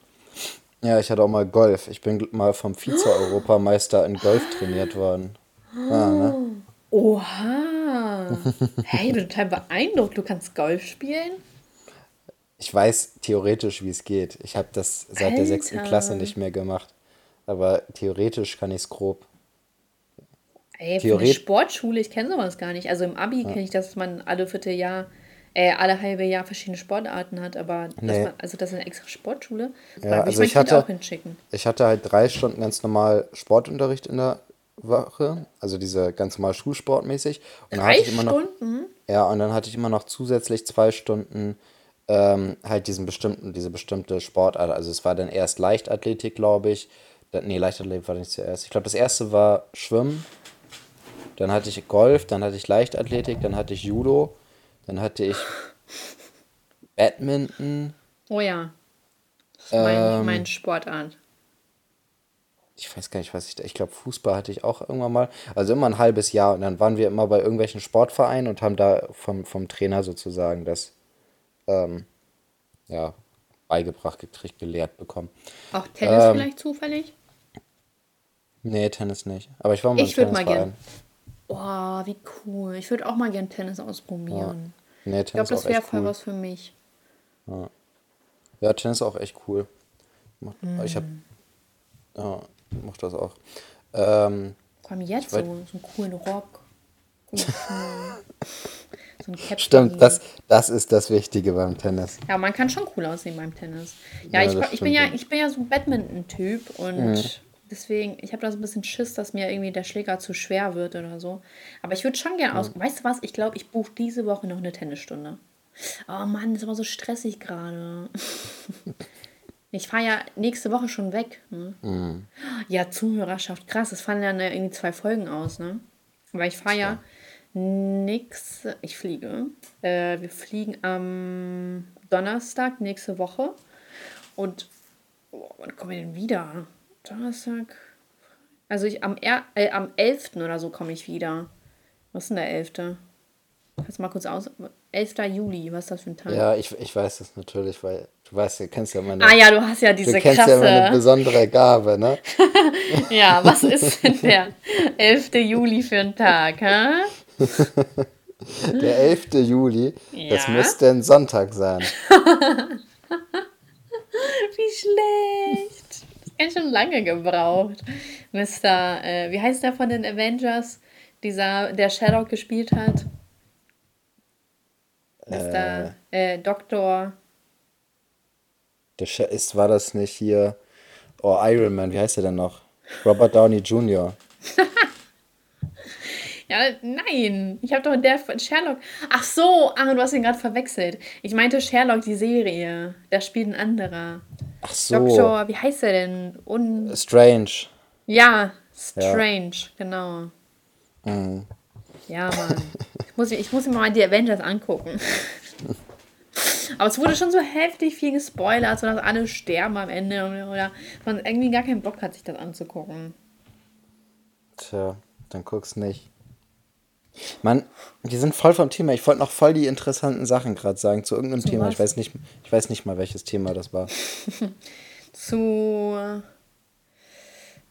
Ja, ich hatte auch mal Golf. Ich bin mal vom Vize-Europameister in Golf trainiert worden. Ja, ne? Oha. Hey, total beeindruckt. Du kannst Golf spielen? Ich weiß theoretisch, wie es geht. Ich habe das seit der sechsten Alter. Klasse nicht mehr gemacht. Aber theoretisch kann ich es grob. Ey, für eine Sportschule, ich kenne sowas gar nicht. Also im Abi kenne ich, dass man alle Vierteljahr, äh, alle halbe Jahr verschiedene Sportarten hat, aber Nee. man, also das ist eine extra Sportschule, Ja, ich also ich Kind hatte, auch hinschicken. ich hatte halt drei Stunden ganz normal Sportunterricht in der Woche. Also diese ganz normal schulsportmäßig. Und Drei ich immer noch, Stunden? ja, und dann hatte ich immer noch zusätzlich zwei Stunden ähm, halt diesen bestimmten, diese bestimmte Sportart. Also es war dann erst Leichtathletik, glaube ich. Nee, Leichtathletik war nicht zuerst. Ich glaube, das erste war Schwimmen. Dann hatte ich Golf, dann hatte ich Leichtathletik, dann hatte ich Judo, dann hatte ich Badminton. Oh ja. Das ist mein, Ähm, mein Sportart. ich weiß gar nicht, was ich da. Ich glaube, Fußball hatte ich auch irgendwann mal. Also immer ein halbes Jahr. Und dann waren wir immer bei irgendwelchen Sportvereinen und haben da vom, vom Trainer sozusagen das ähm, ja, beigebracht gekriegt, gelehrt bekommen. Auch Tennis Ähm, vielleicht zufällig? Nee, Tennis nicht. Aber ich war mal Ich würde mal Tennisverein. gern. Oh, wie cool. Ich würde auch mal gern Tennis ausprobieren. Nee, Ich glaube, Tennis das wäre voll cool. was für mich. Ja, Tennis auch echt cool. Macht- Ich habe ja, mochte das auch. Ähm, Vor allem jetzt so, so einen coolen Rock. So ein Käppchen. stimmt, das, das ist das Wichtige beim Tennis. Ja, man kann schon cool aussehen beim Tennis. Ja, Ja, ich, ich, bin ja, ja. ich bin ja so ein Badminton-Typ und Mhm. Deswegen, ich habe da so ein bisschen Schiss, dass mir irgendwie der Schläger zu schwer wird oder so. Aber ich würde schon gerne aus. Weißt du was? Ich glaube, ich buche diese Woche noch eine Tennisstunde. Oh Mann, ist aber so stressig gerade. Ich fahre ja nächste Woche schon weg. Ne? Mhm. Ja, Zuhörerschaft, krass. Es fallen dann ja irgendwie zwei Folgen aus, ne? Weil ich fahre ja nix. Ich fliege. Äh, wir fliegen am Donnerstag nächste Woche. Und oh, wann kommen wir denn wieder? Donnerstag. Also ich am, er äh, am 11. oder so komme ich wieder. Was ist denn der 11.? Kannst du mal kurz aus. 11. Juli, was ist das für ein Tag? Ja, ich, ich weiß das natürlich, weil du weißt, du kennst ja meine, Ah ja, du hast ja du diese kennst ja meine krasse. besondere Gabe, ne? Ja, was ist denn der 11. Juli für ein Tag, hä? Der 11. Juli, das Ja? müsste ein Sonntag sein. Wie schlecht. Ganz schön lange gebraucht. Mr. Äh, wie heißt der von den Avengers? Dieser, der Sherlock gespielt hat? Mr. Äh, Doktor. Der ist, war das nicht hier? Oh, Iron Man, wie heißt der denn noch? Robert Downey Jr. Ja, nein. Ich habe doch der von Sherlock. Ach so, ah, du hast ihn gerade verwechselt. Ich meinte Sherlock, die Serie. Da spielt ein anderer. Ach so, Doktor, wie heißt der denn? Un Strange. ja, Strange, genau. Mhm. Ja, Mann. Ich muss, ich muss mir mal die Avengers angucken. Aber es wurde schon so heftig viel gespoilert, so dass alle sterben am Ende oder, oder man irgendwie gar keinen Bock hat, sich das anzugucken. Tja, dann guck's nicht. Mann, wir sind voll vom Thema. Ich wollte noch voll die interessanten Sachen gerade sagen zu irgendeinem Zu Thema. was? Ich weiß nicht, ich weiß nicht mal, welches Thema das war. Zu.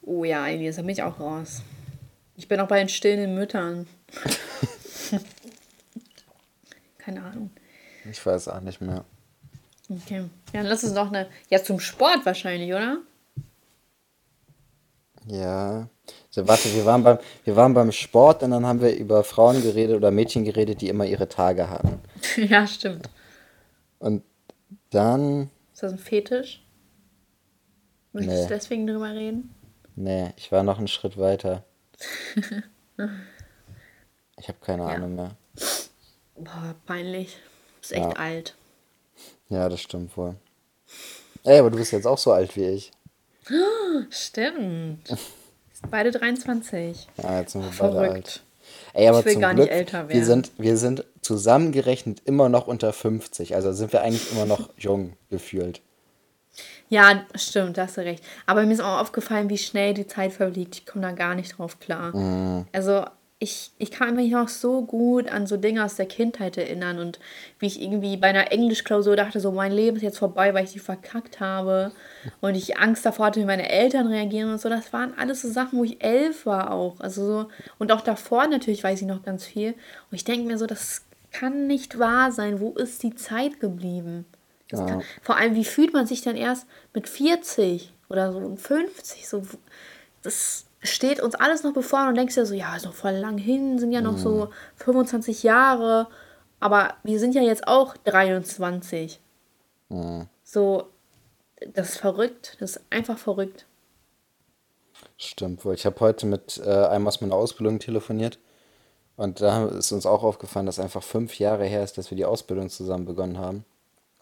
Oh ja, Elias, da bin ich auch raus. Ich bin auch bei den stillenden Müttern. Keine Ahnung. Ich weiß auch nicht mehr. Okay. Ja, dann lass uns doch eine. Ja, zum Sport wahrscheinlich, oder? Ja. So, warte, wir waren, beim, wir waren beim Sport und dann haben wir über Frauen geredet oder Mädchen geredet, die immer ihre Tage hatten. ja, stimmt. Und dann, Ist das ein Fetisch? Möchtest Nee. du deswegen drüber reden? nee, ich war noch einen Schritt weiter. Ich habe keine Ahnung mehr. Boah, peinlich. Du bist echt Ja. alt. Ja, das stimmt wohl. Ey, aber du bist jetzt auch so alt wie ich. Stimmt. Beide 23. Ja, jetzt sind wir Verrückt. beide alt. Ey, aber Ich will zum gar nicht Glück, älter wir werden. sind, wir sind zusammengerechnet immer noch unter 50. Also sind wir eigentlich immer noch jung gefühlt. Ja, stimmt, da hast du recht. Aber mir ist auch aufgefallen, wie schnell die Zeit verfliegt. Ich komme da gar nicht drauf klar. Mhm. Also ich, ich kann mich noch so gut an so Dinge aus der Kindheit erinnern und wie ich irgendwie bei einer Englischklausur dachte, so mein Leben ist jetzt vorbei, weil ich die verkackt habe und ich Angst davor hatte, wie meine Eltern reagieren und so. Das waren alles so Sachen, wo ich elf war auch. Also so, und auch davor natürlich weiß ich noch ganz viel. Und ich denke mir so, das kann nicht wahr sein. Wo ist die Zeit geblieben? Ja. kann, vor allem, wie fühlt man sich dann erst mit 40 oder so 50? So, das steht uns alles noch bevor und denkst dir so, ja, ist noch voll lang hin, sind ja noch so 25 Jahre, aber wir sind ja jetzt auch 23. So, das ist verrückt, das ist einfach verrückt. Stimmt wohl. Ich habe heute mit äh, einem aus meiner Ausbildung telefoniert und da ist uns auch aufgefallen, dass einfach fünf Jahre her ist, dass wir die Ausbildung zusammen begonnen haben.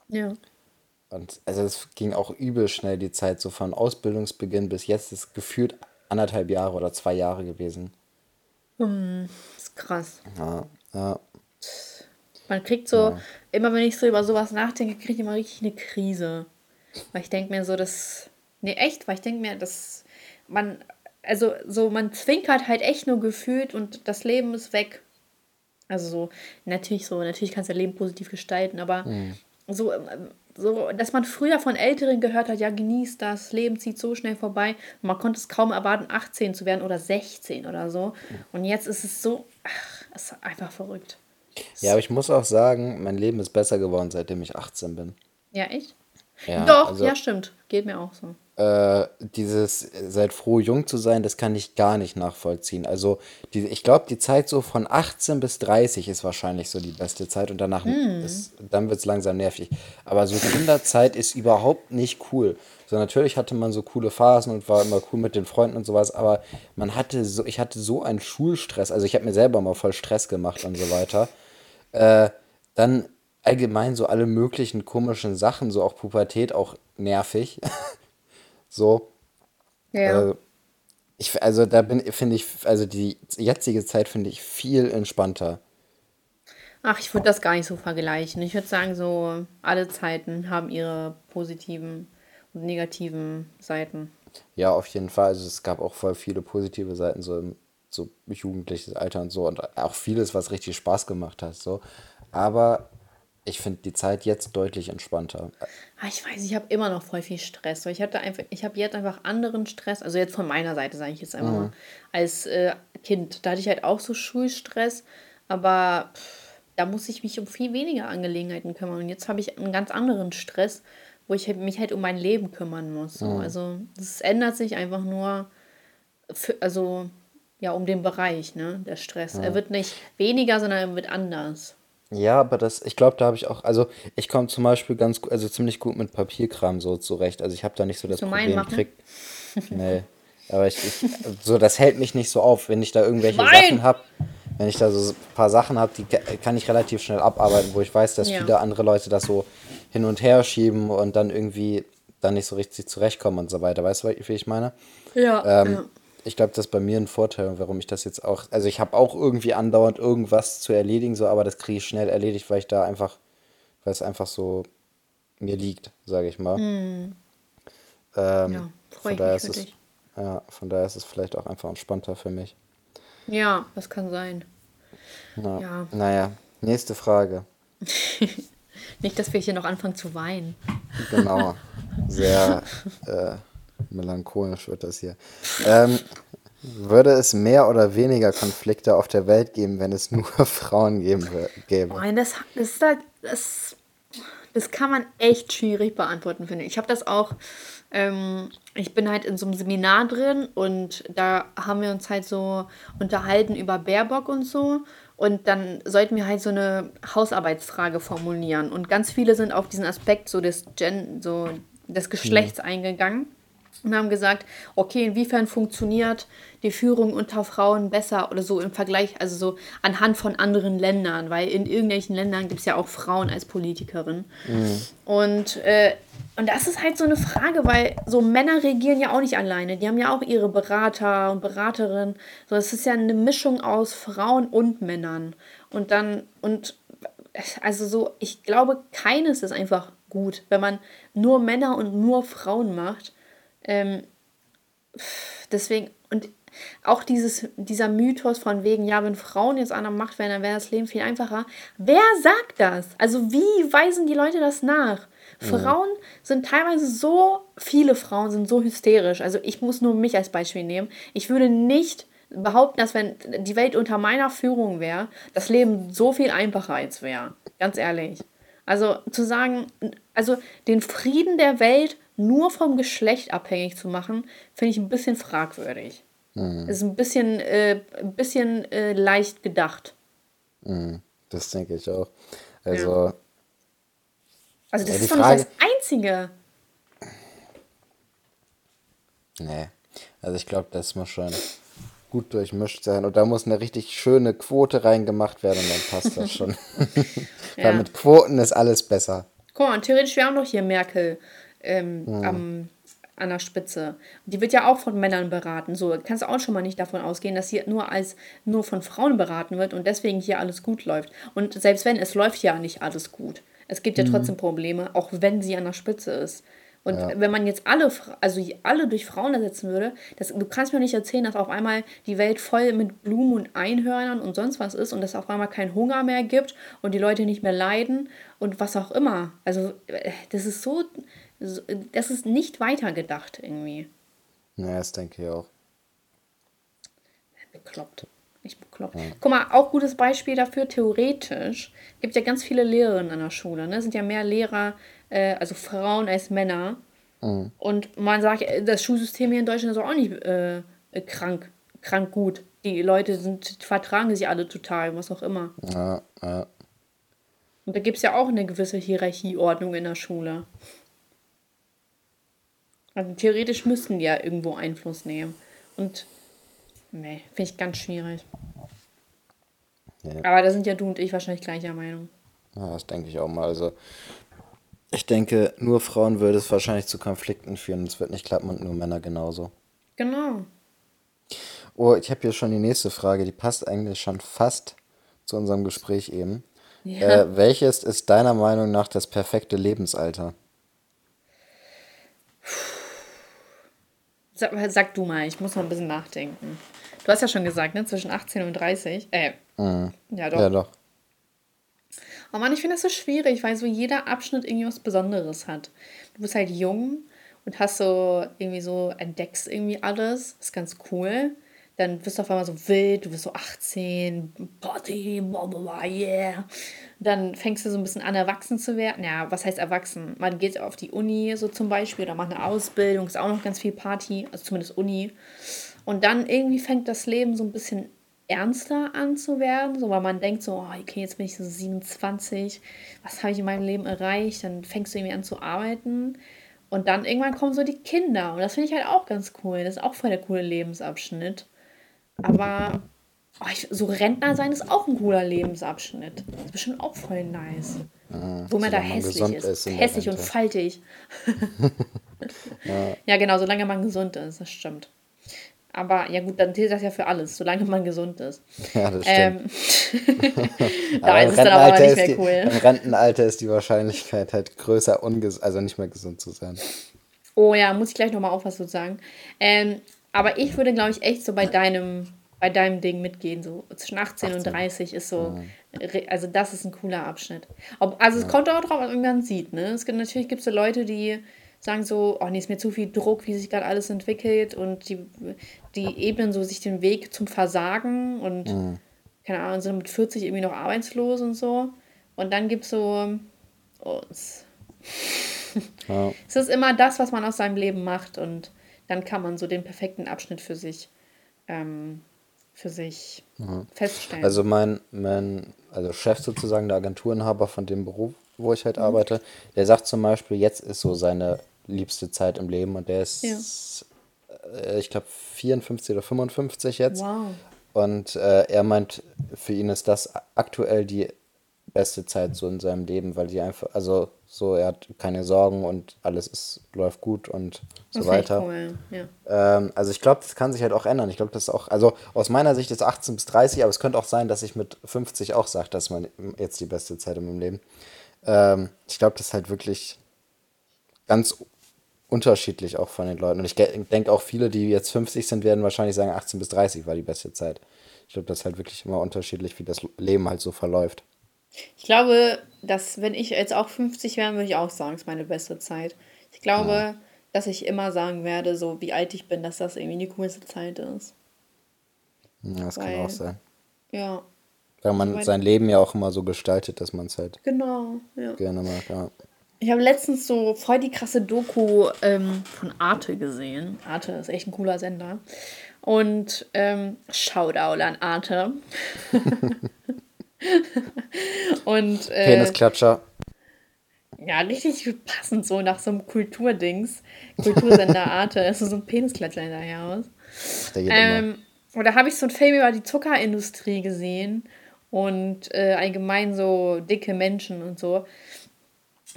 Ja. Und also es ging auch übel schnell die Zeit, so von Ausbildungsbeginn bis jetzt ist gefühlt anderthalb Jahre oder zwei Jahre gewesen. Das ist krass. Ja, ja. Man kriegt so, immer wenn ich so über sowas nachdenke, kriege ich immer richtig eine Krise. Weil ich denke mir so, das. Nee, echt, weil ich denke mir, dass man. Also, so, man zwinkert halt echt nur gefühlt und das Leben ist weg. Also, so, natürlich so, natürlich kannst du dein Leben positiv gestalten, aber so, ähm, so, dass man früher von Älteren gehört hat, ja, genießt das, Leben zieht so schnell vorbei. Und man konnte es kaum erwarten, 18 zu werden oder 16 oder so. Und jetzt ist es so, ach, es ist einfach verrückt. Ja, aber ich muss auch sagen, mein Leben ist besser geworden, seitdem ich 18 bin. Ja, echt? Ja, Doch, also- ja, stimmt. Geht mir auch so. äh, dieses seid froh, jung zu sein, das kann ich gar nicht nachvollziehen. Also, die, ich glaube, die Zeit so von 18 bis 30 ist wahrscheinlich so die beste Zeit und danach, ist, dann wird es langsam nervig. Aber so Kinderzeit ist überhaupt nicht cool. So, natürlich hatte man so coole Phasen und war immer cool mit den Freunden und sowas, aber man hatte so, ich hatte so einen Schulstress. Also, ich habe mir selber mal voll Stress gemacht und so weiter. Äh, dann allgemein so alle möglichen komischen Sachen, so auch Pubertät, auch nervig. so. Ja. Äh, ich, also da bin, finde ich, also die jetzige Zeit finde ich viel entspannter. Ach, ich würde das gar nicht so vergleichen. Ich würde sagen, so alle Zeiten haben ihre positiven und negativen Seiten. Ja, auf jeden Fall. Also es gab auch voll viele positive Seiten, so im so jugendliches Alter und so. Und auch vieles, was richtig Spaß gemacht hat. So. Aber ich finde die Zeit jetzt deutlich entspannter. Ah, ich weiß, ich habe immer noch voll viel Stress. Ich hatte einfach, ich habe jetzt einfach anderen Stress, also jetzt von meiner Seite sage ich jetzt einfach mal, als äh, Kind. Da hatte ich halt auch so Schulstress, aber pff, da muss ich mich um viel weniger Angelegenheiten kümmern. Und jetzt habe ich einen ganz anderen Stress, wo ich halt- mich halt um mein Leben kümmern muss. So. Also es ändert sich einfach nur, für, also ja, um den Bereich, ne, der Stress. Er wird nicht weniger, sondern er wird anders. Ja, aber das, ich glaube, da habe ich auch, also ich komme zum Beispiel ganz, gu- also ziemlich gut mit Papierkram so zurecht. Also ich habe da nicht so das du meinen Problem. Machen? krieg, nee, aber ich, ich, so, das hält mich nicht so auf, wenn ich da irgendwelche Nein! Sachen habe, wenn ich da so ein paar Sachen habe, die ka- kann ich relativ schnell abarbeiten, wo ich weiß, dass Ja. viele andere Leute das so hin und her schieben und dann irgendwie dann nicht so richtig zurechtkommen und so weiter. Weißt du, wie ich meine? Ja. Ähm, ja. Ich glaube, das ist bei mir ein Vorteil, warum ich das jetzt auch. Also ich habe auch irgendwie andauernd irgendwas zu erledigen, so, aber das kriege ich schnell erledigt, weil ich da einfach, weil es einfach so mir liegt, sage ich mal. Ähm, Hm. Ja, von daher mich ist für es, dich. ja, von daher ist es vielleicht auch einfach entspannter für mich. Ja, das kann sein. Ja. Ja. Naja, nächste Frage. Nicht, dass wir hier noch anfangen zu weinen. Genau. Sehr äh, melancholisch wird das hier. Ähm, würde es mehr oder weniger Konflikte auf der Welt geben, wenn es nur Frauen geben gäbe? Boah, das, ist halt, das, das kann man echt schwierig beantworten, finde ich. Ich habe das auch, ähm, ich bin halt in so einem Seminar drin und da haben wir uns halt so unterhalten über Baerbock und so. Und dann sollten wir halt so eine Hausarbeitsfrage formulieren. Und ganz viele sind auf diesen Aspekt so des, Gen, so des Geschlechts eingegangen und haben gesagt, okay, inwiefern funktioniert die Führung unter Frauen besser oder so im Vergleich, also so anhand von anderen Ländern, weil in irgendwelchen Ländern gibt es ja auch Frauen als Politikerin. Und, äh, und das ist halt so eine Frage, weil so Männer regieren ja auch nicht alleine. Die haben ja auch ihre Berater und Beraterinnen. So, es ist ja eine Mischung aus Frauen und Männern. Und dann, und also so, ich glaube, keines ist einfach gut, wenn man nur Männer und nur Frauen macht. Ähm, deswegen, und auch dieses, dieser Mythos von wegen, ja, wenn Frauen jetzt an der Macht wären, dann wäre das Leben viel einfacher. Wer sagt das? Also wie weisen die Leute das nach? Frauen sind teilweise so, viele Frauen sind so hysterisch. Also ich muss nur mich als Beispiel nehmen. Ich würde nicht behaupten, dass wenn die Welt unter meiner Führung wäre, das Leben so viel einfacher als wäre. Ganz ehrlich. Also zu sagen, also den Frieden der Welt nur vom Geschlecht abhängig zu machen, finde ich ein bisschen fragwürdig. Mhm. Ist ein bisschen, äh, ein bisschen äh, leicht gedacht. Mhm. Das denke ich auch. Also, ja. also das ja, ist doch Frage... nicht das Einzige. Nee. Also ich glaube, das muss schon gut durchmischt sein. Und da muss eine richtig schöne Quote reingemacht werden und dann passt das schon. ja. Weil mit Quoten ist alles besser. Guck mal, theoretisch wäre auch noch hier Merkel ähm, hm. am, an der Spitze. Die wird ja auch von Männern beraten. So kannst du auch schon mal nicht davon ausgehen, dass hier nur als nur von Frauen beraten wird und deswegen hier alles gut läuft. Und selbst wenn, es läuft ja nicht alles gut. Es gibt ja mhm. trotzdem Probleme, auch wenn sie an der Spitze ist. Und ja. wenn man jetzt alle, also alle durch Frauen ersetzen würde, das, du kannst mir nicht erzählen, dass auf einmal die Welt voll mit Blumen und Einhörnern und sonst was ist und es auf einmal keinen Hunger mehr gibt und die Leute nicht mehr leiden und was auch immer. Also äh, das ist so, das ist nicht weitergedacht irgendwie. Ja, das denke ich auch. Bekloppt. Nicht bekloppt. Ja. Guck mal, auch gutes Beispiel dafür, theoretisch gibt ja ganz viele Lehrerinnen an der Schule. Ne? Es sind ja mehr Lehrer äh, also Frauen als Männer. Mhm. Und man sagt, äh, das Schulsystem hier in Deutschland ist auch nicht äh, krank, krank gut. Die Leute sind, vertragen sich alle total, was auch immer. Ja, ja. Und da gibt es ja auch eine gewisse Hierarchieordnung in der Schule. Also theoretisch müssten die ja irgendwo Einfluss nehmen. Und nee, finde ich ganz schwierig. Ja. Aber da sind ja du und ich wahrscheinlich gleicher Meinung. Ja, das denke ich auch mal. Also ich denke, nur Frauen würde es wahrscheinlich zu Konflikten führen. Es wird nicht klappen und nur Männer genauso. Genau. Oh, ich habe hier schon die nächste Frage. Die passt eigentlich schon fast zu unserem Gespräch eben. Ja. Äh, welches ist deiner Meinung nach das perfekte Lebensalter? Sag, sag, du mal, ich muss noch ein bisschen nachdenken. Du hast ja schon gesagt, ne? Zwischen 18 und 30. Äh, mhm. ja doch. Ja, doch. Oh Mann, ich finde das so schwierig, weil so jeder Abschnitt irgendwie was Besonderes hat. Du bist halt jung und hast so irgendwie so, entdeckst irgendwie alles. ist ganz cool. Dann bist du auf einmal so wild, du bist so 18, Party, blah, yeah. Dann fängst du so ein bisschen an, erwachsen zu werden. Ja, was heißt erwachsen? Man geht auf die Uni so zum Beispiel oder macht eine Ausbildung, ist auch noch ganz viel Party, also zumindest Uni. Und dann irgendwie fängt das Leben so ein bisschen ernster anzuwerden, so weil man denkt so, oh, okay, jetzt bin ich so 27, was habe ich in meinem Leben erreicht? Dann fängst du irgendwie an zu arbeiten und dann irgendwann kommen so die Kinder und das finde ich halt auch ganz cool. Das ist auch voll der coole Lebensabschnitt. Aber oh, ich, so Rentner sein ist auch ein cooler Lebensabschnitt. Das ist bestimmt auch voll nice. Ja, Wo man da hässlich ist. ist hässlich und faltig. ja. ja, genau, solange man gesund ist, das stimmt. Aber ja gut, dann zählt das ja für alles, solange man gesund ist. Ja, das stimmt. Ähm, da ist es dann aber nicht mehr cool. Die, Im Rentenalter ist die Wahrscheinlichkeit halt größer, also nicht mehr gesund zu sein. Oh ja, muss ich gleich nochmal auf was zu sagen. Ähm, aber ich würde, glaube ich, echt so bei deinem, bei deinem Ding mitgehen. So zwischen 18, 18. und 30 ist so, ja. also das ist ein cooler Abschnitt. Ob, also es kommt auch drauf, was man sieht. Ne? Es gibt, natürlich gibt es so Leute, die sagen so, oh nee, ist mir zu viel Druck, wie sich gerade alles entwickelt und die, die ebnen so sich den Weg zum Versagen und mhm. keine Ahnung, sind mit 40 irgendwie noch arbeitslos und so. Und dann gibt es so uns. Oh, ja. Es ist immer das, was man aus seinem Leben macht und dann kann man so den perfekten Abschnitt für sich ähm, für sich mhm. feststellen. Also mein, mein also Chef sozusagen, der Agenturenhaber von dem Beruf, wo ich halt mhm. arbeite, der sagt zum Beispiel, jetzt ist so seine liebste Zeit im Leben und der ist, ja. äh, ich glaube, 54 oder 55 jetzt. Wow. Und äh, er meint, für ihn ist das aktuell die beste Zeit so in seinem Leben, weil die einfach, also so, er hat keine Sorgen und alles ist, läuft gut und so Das weiter. cool, ja. Ähm, also ich glaube, das kann sich halt auch ändern. Ich glaube, das ist auch, also aus meiner Sicht ist 18 bis 30, aber es könnte auch sein, dass ich mit 50 auch sage, das ist mein, jetzt die beste Zeit in meinem Leben. Ähm, ich glaube, das ist halt wirklich ganz unterschiedlich auch von den Leuten. Und ich denke auch viele, die jetzt 50 sind, werden wahrscheinlich sagen, 18 bis 30 war die beste Zeit. Ich glaube, das ist halt wirklich immer unterschiedlich, wie das Leben halt so verläuft. Ich glaube, dass wenn ich jetzt auch 50 wäre, würde ich auch sagen, es ist meine beste Zeit. Ich glaube, dass ich immer sagen werde, so wie alt ich bin, dass das irgendwie die coolste Zeit ist. Ja, das kann Weil, auch sein. ja, Weil man sein Leben ja auch immer so gestaltet, dass man es halt genau, ja. gerne mag. Ja. Ich habe letztens so voll die krasse Doku ähm, von Arte gesehen. Arte ist echt ein cooler Sender. Und ähm, Shoutout an Arte. Und äh, Penisklatscher. ja, richtig passend so nach so einem Kulturdings. Kultursender Arte. Das ist so ein Penisklatscher hinterher aus. Der geht immer. Ähm, und da habe ich so einen Film über die Zuckerindustrie gesehen und äh, allgemein so dicke Menschen und so.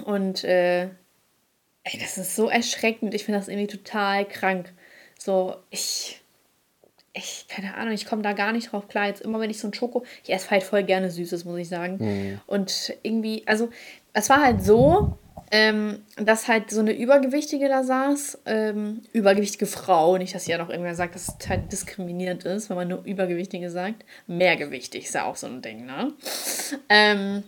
Und äh, ey, das ist so erschreckend. Ich finde das irgendwie total krank. So, ich, ich, keine Ahnung, ich komme da gar nicht drauf klar. Jetzt immer, wenn ich so ein Schoko, ich esse halt voll gerne Süßes, muss ich sagen. Und irgendwie, also, es war halt so, ähm, dass halt so eine Übergewichtige da saß, ähm, übergewichtige Frau, nicht, dass ja noch irgendwer sagt, dass es halt diskriminierend ist, wenn man nur Übergewichtige sagt. Mehrgewichtig ist ja auch so ein Ding, ne? Ähm,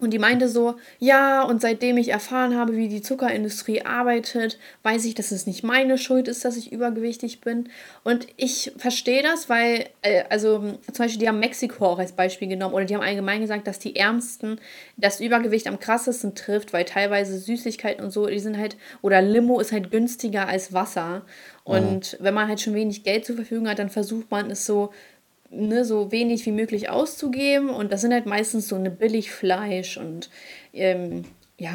und die meinte so, ja, und seitdem ich erfahren habe, wie die Zuckerindustrie arbeitet, weiß ich, dass es nicht meine Schuld ist, dass ich übergewichtig bin. Und ich verstehe das, weil, äh, also zum Beispiel, die haben Mexiko auch als Beispiel genommen oder die haben allgemein gesagt, dass die Ärmsten das Übergewicht am krassesten trifft, weil teilweise Süßigkeiten und so, die sind halt, oder Limo ist halt günstiger als Wasser. Und wenn man halt schon wenig Geld zur Verfügung hat, dann versucht man es so ne, so wenig wie möglich auszugeben. Und das sind halt meistens so eine Billigfleisch und ähm, ja,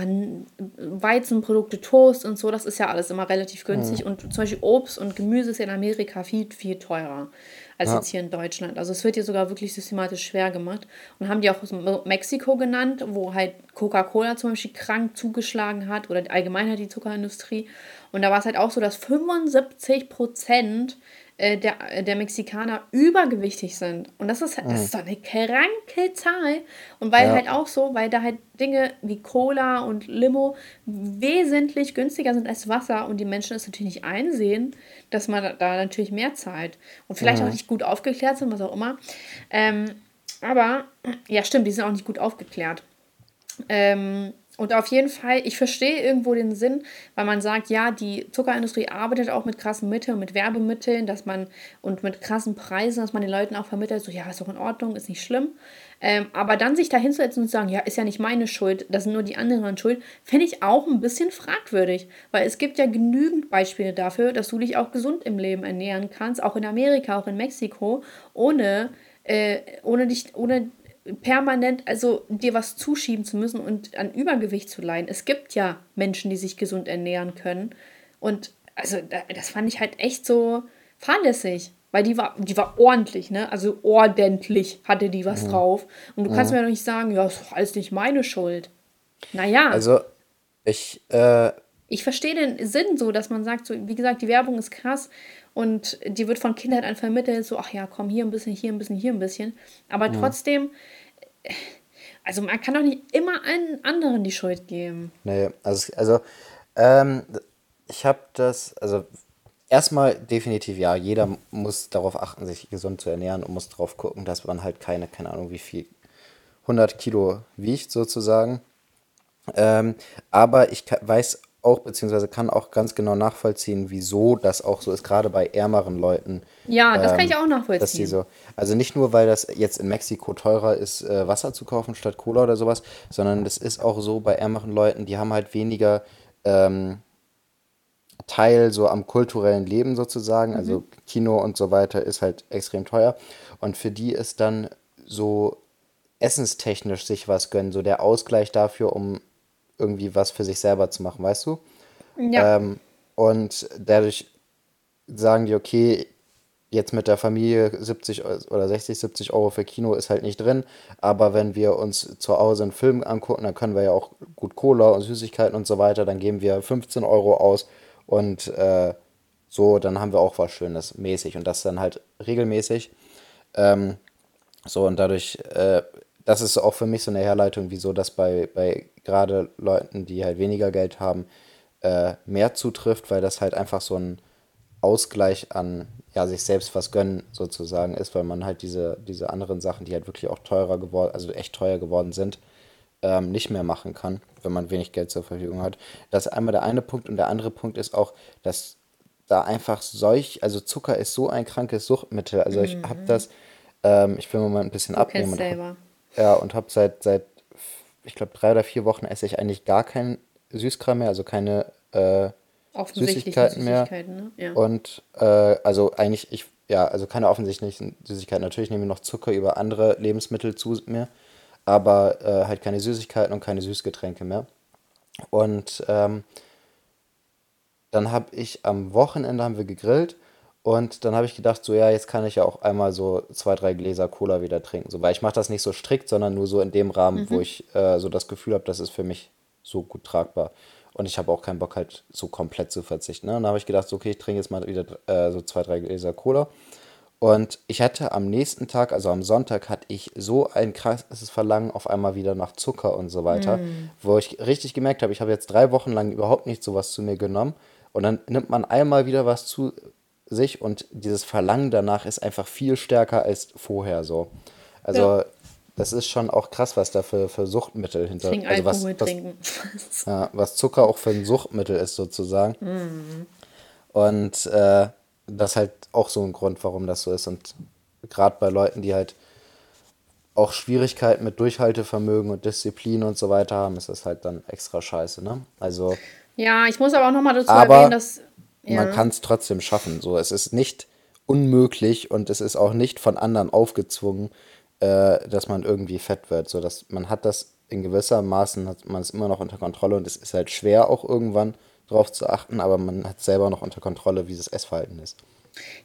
Weizenprodukte, Toast und so. Das ist ja alles immer relativ günstig. Und zum Beispiel Obst und Gemüse ist in Amerika viel, viel teurer als Ja. jetzt hier in Deutschland. Also es wird hier sogar wirklich systematisch schwer gemacht. Und haben die auch Mexiko genannt, wo halt Coca-Cola zum Beispiel krank zugeschlagen hat oder allgemein halt die Zuckerindustrie. Und da war es halt auch so, dass 75 Prozent äh, der, äh, der Mexikaner übergewichtig sind. Und das ist, das ist doch eine kranke Zahl. Und weil Ja. halt auch so, weil da halt Dinge wie Cola und Limo wesentlich günstiger sind als Wasser und die Menschen es natürlich nicht einsehen, dass man da- natürlich mehr zahlt. Und vielleicht auch nicht gut aufgeklärt sind, was auch immer. Ähm, aber, ja, stimmt, die sind auch nicht gut aufgeklärt. Ähm, und auf jeden Fall, ich verstehe irgendwo den Sinn, weil man sagt, ja, die Zuckerindustrie arbeitet auch mit krassen Mitteln, mit Werbemitteln, dass man und mit krassen Preisen, dass man den Leuten auch vermittelt, so ja, ist doch in Ordnung, ist nicht schlimm. Ähm, aber dann sich da hinzusetzen und zu sagen, ja, ist ja nicht meine Schuld, das sind nur die anderen schuld, finde ich auch ein bisschen fragwürdig. Weil es gibt ja genügend Beispiele dafür, dass du dich auch gesund im Leben ernähren kannst, auch in Amerika, auch in Mexiko, ohne, äh, ohne dich, ohne permanent, also dir was zuschieben zu müssen und an Übergewicht zu leiden. Es gibt ja Menschen, die sich gesund ernähren können. Und also da- das fand ich halt echt so fahrlässig. Weil die war, die war ordentlich, ne? Also ordentlich hatte die was drauf. Und du kannst mir doch nicht sagen, ja, ist doch alles nicht meine Schuld. Naja, Also, ich, äh, ich verstehe den Sinn so, dass man sagt, so, wie gesagt, die Werbung ist krass und die wird von Kindheit an vermittelt, so, ach ja, komm, hier ein bisschen, hier ein bisschen, hier ein bisschen. Aber trotzdem, äh, also man kann doch nicht immer allen anderen die Schuld geben. Nee, also, also ähm, ich habe das, also erstmal definitiv ja, jeder muss darauf achten, sich gesund zu ernähren und muss darauf gucken, dass man halt keine, keine Ahnung, wie viel, 100 Kilo wiegt sozusagen. Ähm, aber ich weiß auch, beziehungsweise kann auch ganz genau nachvollziehen, wieso das auch so ist, gerade bei ärmeren Leuten. Ja, das kann ähm, ich auch nachvollziehen. So, also nicht nur, weil das jetzt in Mexiko teurer ist, äh, Wasser zu kaufen statt Cola oder sowas, sondern das ist auch so bei ärmeren Leuten, die haben halt weniger ähm, Teil so am kulturellen Leben sozusagen. Also Kino und so weiter ist halt extrem teuer. Und für die ist dann so essenstechnisch sich was gönnen, so der Ausgleich dafür, um irgendwie was für sich selber zu machen, weißt du? ja, Ähm, und dadurch sagen die, okay, jetzt mit der Familie 70 oder 60, 70 Euro für Kino ist halt nicht drin. Aber wenn wir uns zu Hause einen Film angucken, dann können wir ja auch gut Cola und Süßigkeiten und so weiter. Dann geben wir 15 Euro aus und äh, so, dann haben wir auch was Schönes mäßig. Und das dann halt regelmäßig. Ähm, so, und dadurch, äh, das ist auch für mich so eine Herleitung, wieso das bei, bei gerade Leuten, die halt weniger Geld haben, äh, mehr zutrifft, weil das halt einfach so ein Ausgleich an ja, sich selbst was gönnen sozusagen ist, weil man halt diese, diese anderen Sachen, die halt wirklich auch teurer geworden, also echt teuer geworden sind, ähm, nicht mehr machen kann, wenn man wenig Geld zur Verfügung hat. Das ist einmal der eine Punkt und der andere Punkt ist auch, dass da einfach solch, also Zucker ist so ein krankes Suchtmittel. Also ich habe mhm. das, ähm, ich will mal ein bisschen du abnehmen. Und hab, ja, und habe seit, seit, ich glaube, drei oder vier Wochen esse ich eigentlich gar keinen Süßkram mehr, also keine äh, Süßigkeiten mehr. Süßigkeiten, ne? ja. Und äh, also eigentlich, ich, ja, also keine offensichtlichen Süßigkeiten. Natürlich nehme ich noch Zucker über andere Lebensmittel zu mir, aber äh, halt keine Süßigkeiten und keine Süßgetränke mehr. Und ähm, dann habe ich am Wochenende haben wir gegrillt und dann habe ich gedacht, so ja, jetzt kann ich ja auch einmal so zwei, drei Gläser Cola wieder trinken. So, weil ich mache das nicht so strikt, sondern nur so in dem Rahmen, mhm. wo ich äh, so das Gefühl habe, das ist für mich so gut tragbar. Und ich habe auch keinen Bock, halt so komplett zu verzichten. Ne? Und dann habe ich gedacht, so, okay, ich trinke jetzt mal wieder äh, so zwei, drei Gläser Cola. Und ich hatte am nächsten Tag, also am Sonntag, hatte ich so ein krasses Verlangen auf einmal wieder nach Zucker und so weiter, mm. wo ich richtig gemerkt habe, ich habe jetzt drei Wochen lang überhaupt nicht sowas zu mir genommen. Und dann nimmt man einmal wieder was zu sich und dieses Verlangen danach ist einfach viel stärker als vorher so. Also ja das ist schon auch krass, was da für, für Suchtmittel hinter Trink also was, was, trinken. ja, was Zucker auch für ein Suchtmittel ist, sozusagen. Mhm. Und äh, das ist halt auch so ein Grund, warum das so ist. Und gerade bei Leuten, die halt auch Schwierigkeiten mit Durchhaltevermögen und Disziplin und so weiter haben, ist das halt dann extra scheiße, ne? Also. Ja, ich muss aber auch nochmal dazu erwähnen, dass. Ja. Man kann es trotzdem schaffen. So, es ist nicht unmöglich und es ist auch nicht von anderen aufgezwungen, äh, dass man irgendwie fett wird. So dass man hat das in gewisser Maßen, hat man es immer noch unter Kontrolle und es ist halt schwer auch irgendwann drauf zu achten, aber man hat selber noch unter Kontrolle, wie das Essverhalten ist.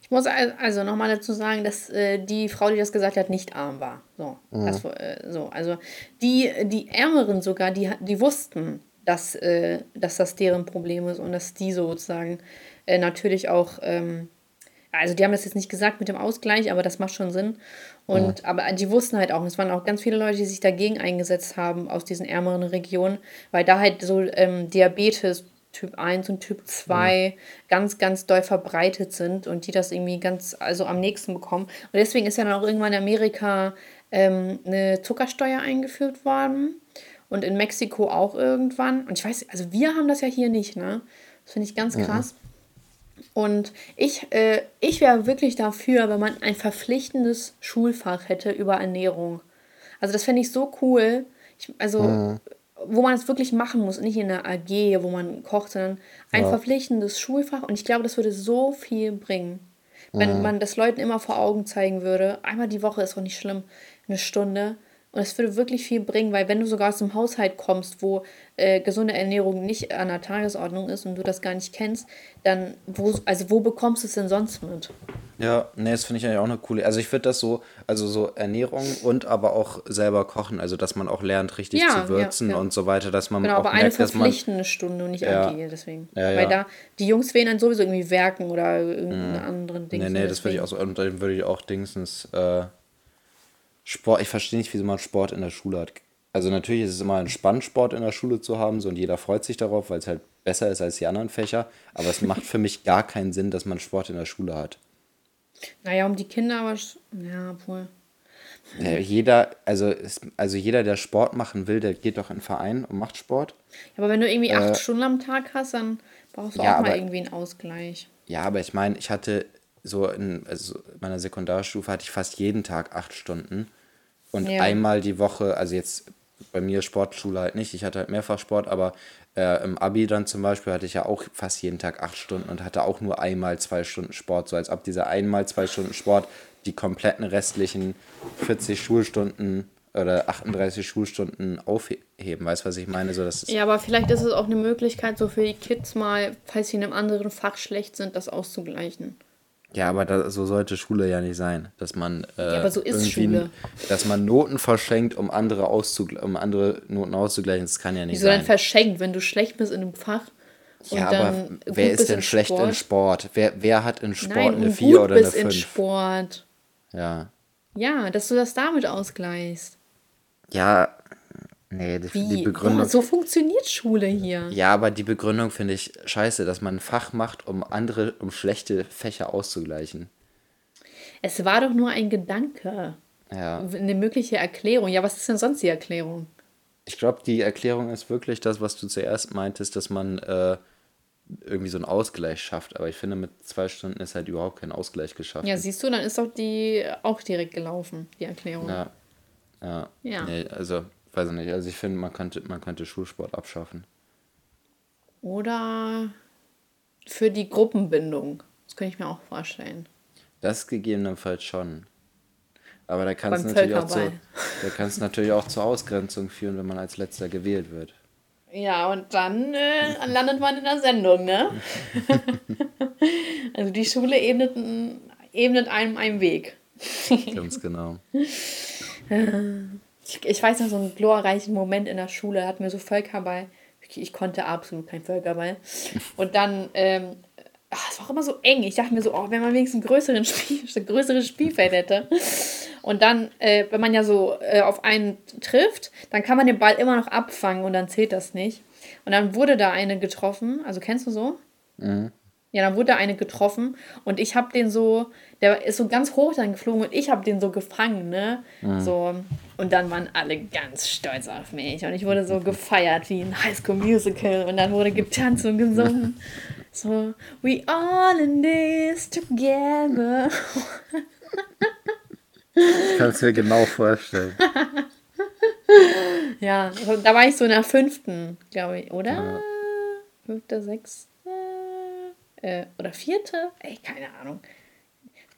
Ich muss also nochmal dazu sagen, dass äh, die Frau, die das gesagt hat, nicht arm war. So, mhm. das, äh, so. also die, die Ärmeren sogar, die, die wussten, dass, äh, dass das deren Problem ist und dass die sozusagen äh, natürlich auch ähm, also die haben das jetzt nicht gesagt mit dem Ausgleich, aber das macht schon Sinn. Und ja. aber die wussten halt auch, es waren auch ganz viele Leute, die sich dagegen eingesetzt haben aus diesen ärmeren Regionen, weil da halt so ähm, Diabetes Typ 1 und Typ 2 ja. ganz, ganz doll verbreitet sind und die das irgendwie ganz, also am nächsten bekommen. Und deswegen ist ja dann auch irgendwann in Amerika ähm, eine Zuckersteuer eingeführt worden und in Mexiko auch irgendwann. Und ich weiß, also wir haben das ja hier nicht, ne? Das finde ich ganz krass. Ja. Und ich, äh, ich wäre wirklich dafür, wenn man ein verpflichtendes Schulfach hätte über Ernährung. Also das fände ich so cool. Ich, also, mhm. wo man es wirklich machen muss, nicht in der AG, wo man kocht, sondern ein ja. verpflichtendes Schulfach. Und ich glaube, das würde so viel bringen. Wenn mhm. man das Leuten immer vor Augen zeigen würde, einmal die Woche ist doch nicht schlimm, eine Stunde. Und es würde wirklich viel bringen, weil wenn du sogar aus einem Haushalt kommst, wo äh, gesunde Ernährung nicht an der Tagesordnung ist und du das gar nicht kennst, dann wo, also wo bekommst du es denn sonst mit? Ja, nee, das finde ich eigentlich auch eine coole. Also ich würde das so, also so Ernährung und aber auch selber kochen, also dass man auch lernt, richtig ja, zu würzen ja, ja. und so weiter, dass man genau, auch aber merkt, eine verpflichtende Stunde und nicht ja. AG, deswegen. Weil da die Jungs wählen dann sowieso irgendwie werken oder irgendeine mhm. anderen Dinge. Nee, nee, das würde ich auch so, und dann würde ich auch Dingsens äh, Sport, ich verstehe nicht, wieso man Sport in der Schule hat. Also natürlich ist es immer ein Spannsport in der Schule zu haben, so und jeder freut sich darauf, weil es halt besser ist als die anderen Fächer. Aber es macht für mich gar keinen Sinn, dass man Sport in der Schule hat. Naja, um die Kinder aber. Ja, wohl. Ja, jeder, also, also jeder, der Sport machen will, der geht doch in einen Verein und macht Sport. Ja, aber wenn du irgendwie acht äh, Stunden am Tag hast, dann brauchst du ja, auch mal irgendwie einen Ausgleich. Ja, aber ich meine, ich hatte so in also meiner Sekundarstufe hatte ich fast jeden Tag acht Stunden. Und ja. einmal die Woche, also jetzt bei mir Sportschule halt nicht, ich hatte halt mehrfach Sport, aber äh, im Abi dann zum Beispiel hatte ich ja auch fast jeden Tag acht Stunden und hatte auch nur einmal zwei Stunden Sport, so als ob dieser einmal zwei Stunden Sport die kompletten restlichen 40 Schulstunden oder 38 Schulstunden aufheben. Weißt du, was ich meine? So, das ja, aber vielleicht ist es auch eine Möglichkeit, so für die Kids mal, falls sie in einem anderen Fach schlecht sind, das auszugleichen. Ja, aber da, so sollte Schule ja nicht sein, dass man äh, Ja, aber so ist Schule. dass man Noten verschenkt, um andere um andere Noten auszugleichen. Das kann ja nicht Wieso dann sein. verschenkt, wenn du schlecht bist in einem Fach und Ja, dann aber wer ist denn schlecht in Sport? Wer, wer hat in Sport Nein, eine und 4 gut oder eine bist in 5? Sport. Ja. Ja, dass du das damit ausgleichst. Ja, nee, die, die Begründung. Ja, so funktioniert Schule hier. Ja, aber die Begründung finde ich scheiße, dass man ein Fach macht, um andere, um schlechte Fächer auszugleichen. Es war doch nur ein Gedanke. Ja. Eine mögliche Erklärung. Ja, was ist denn sonst die Erklärung? Ich glaube, die Erklärung ist wirklich das, was du zuerst meintest, dass man äh, irgendwie so einen Ausgleich schafft. Aber ich finde, mit zwei Stunden ist halt überhaupt kein Ausgleich geschafft. Ja, siehst du, dann ist doch die auch direkt gelaufen, die Erklärung. Ja. Ja. Ja. Nee, also, weiß ich nicht. Also ich finde, man könnte, man könnte Schulsport abschaffen. Oder für die Gruppenbindung. Das könnte ich mir auch vorstellen. Das gegebenenfalls schon. Aber da kann es natürlich, auch zu- da natürlich auch zur Ausgrenzung führen, wenn man als letzter gewählt wird. Ja, und dann äh, landet man in der Sendung, ne? also die Schule ebnet, ebnet einem einen Weg. Ganz genau. Ich, ich weiß noch so einen glorreichen Moment in der Schule, hatten wir so Völkerball. Ich, ich konnte absolut kein Völkerball. Und dann, ähm, ach, es war auch immer so eng. Ich dachte mir so, oh, wenn man wenigstens ein größeren Spiel, ein größeres Spielfeld hätte. Und dann, äh, wenn man ja so äh, auf einen trifft, dann kann man den Ball immer noch abfangen und dann zählt das nicht. Und dann wurde da eine getroffen. Also kennst du so? Ja, dann wurde eine getroffen und ich habe den so, der ist so ganz hoch dann geflogen und ich habe den so gefangen, ne? So und dann waren alle ganz stolz auf mich und ich wurde so gefeiert wie ein Highschool Musical und dann wurde getanzt und gesungen. So, we all in this together. Ich kann es mir genau vorstellen. Ja, da war ich so in der fünften, glaube ich, oder? Fünfte, sechste äh, oder vierte? Ey, keine Ahnung.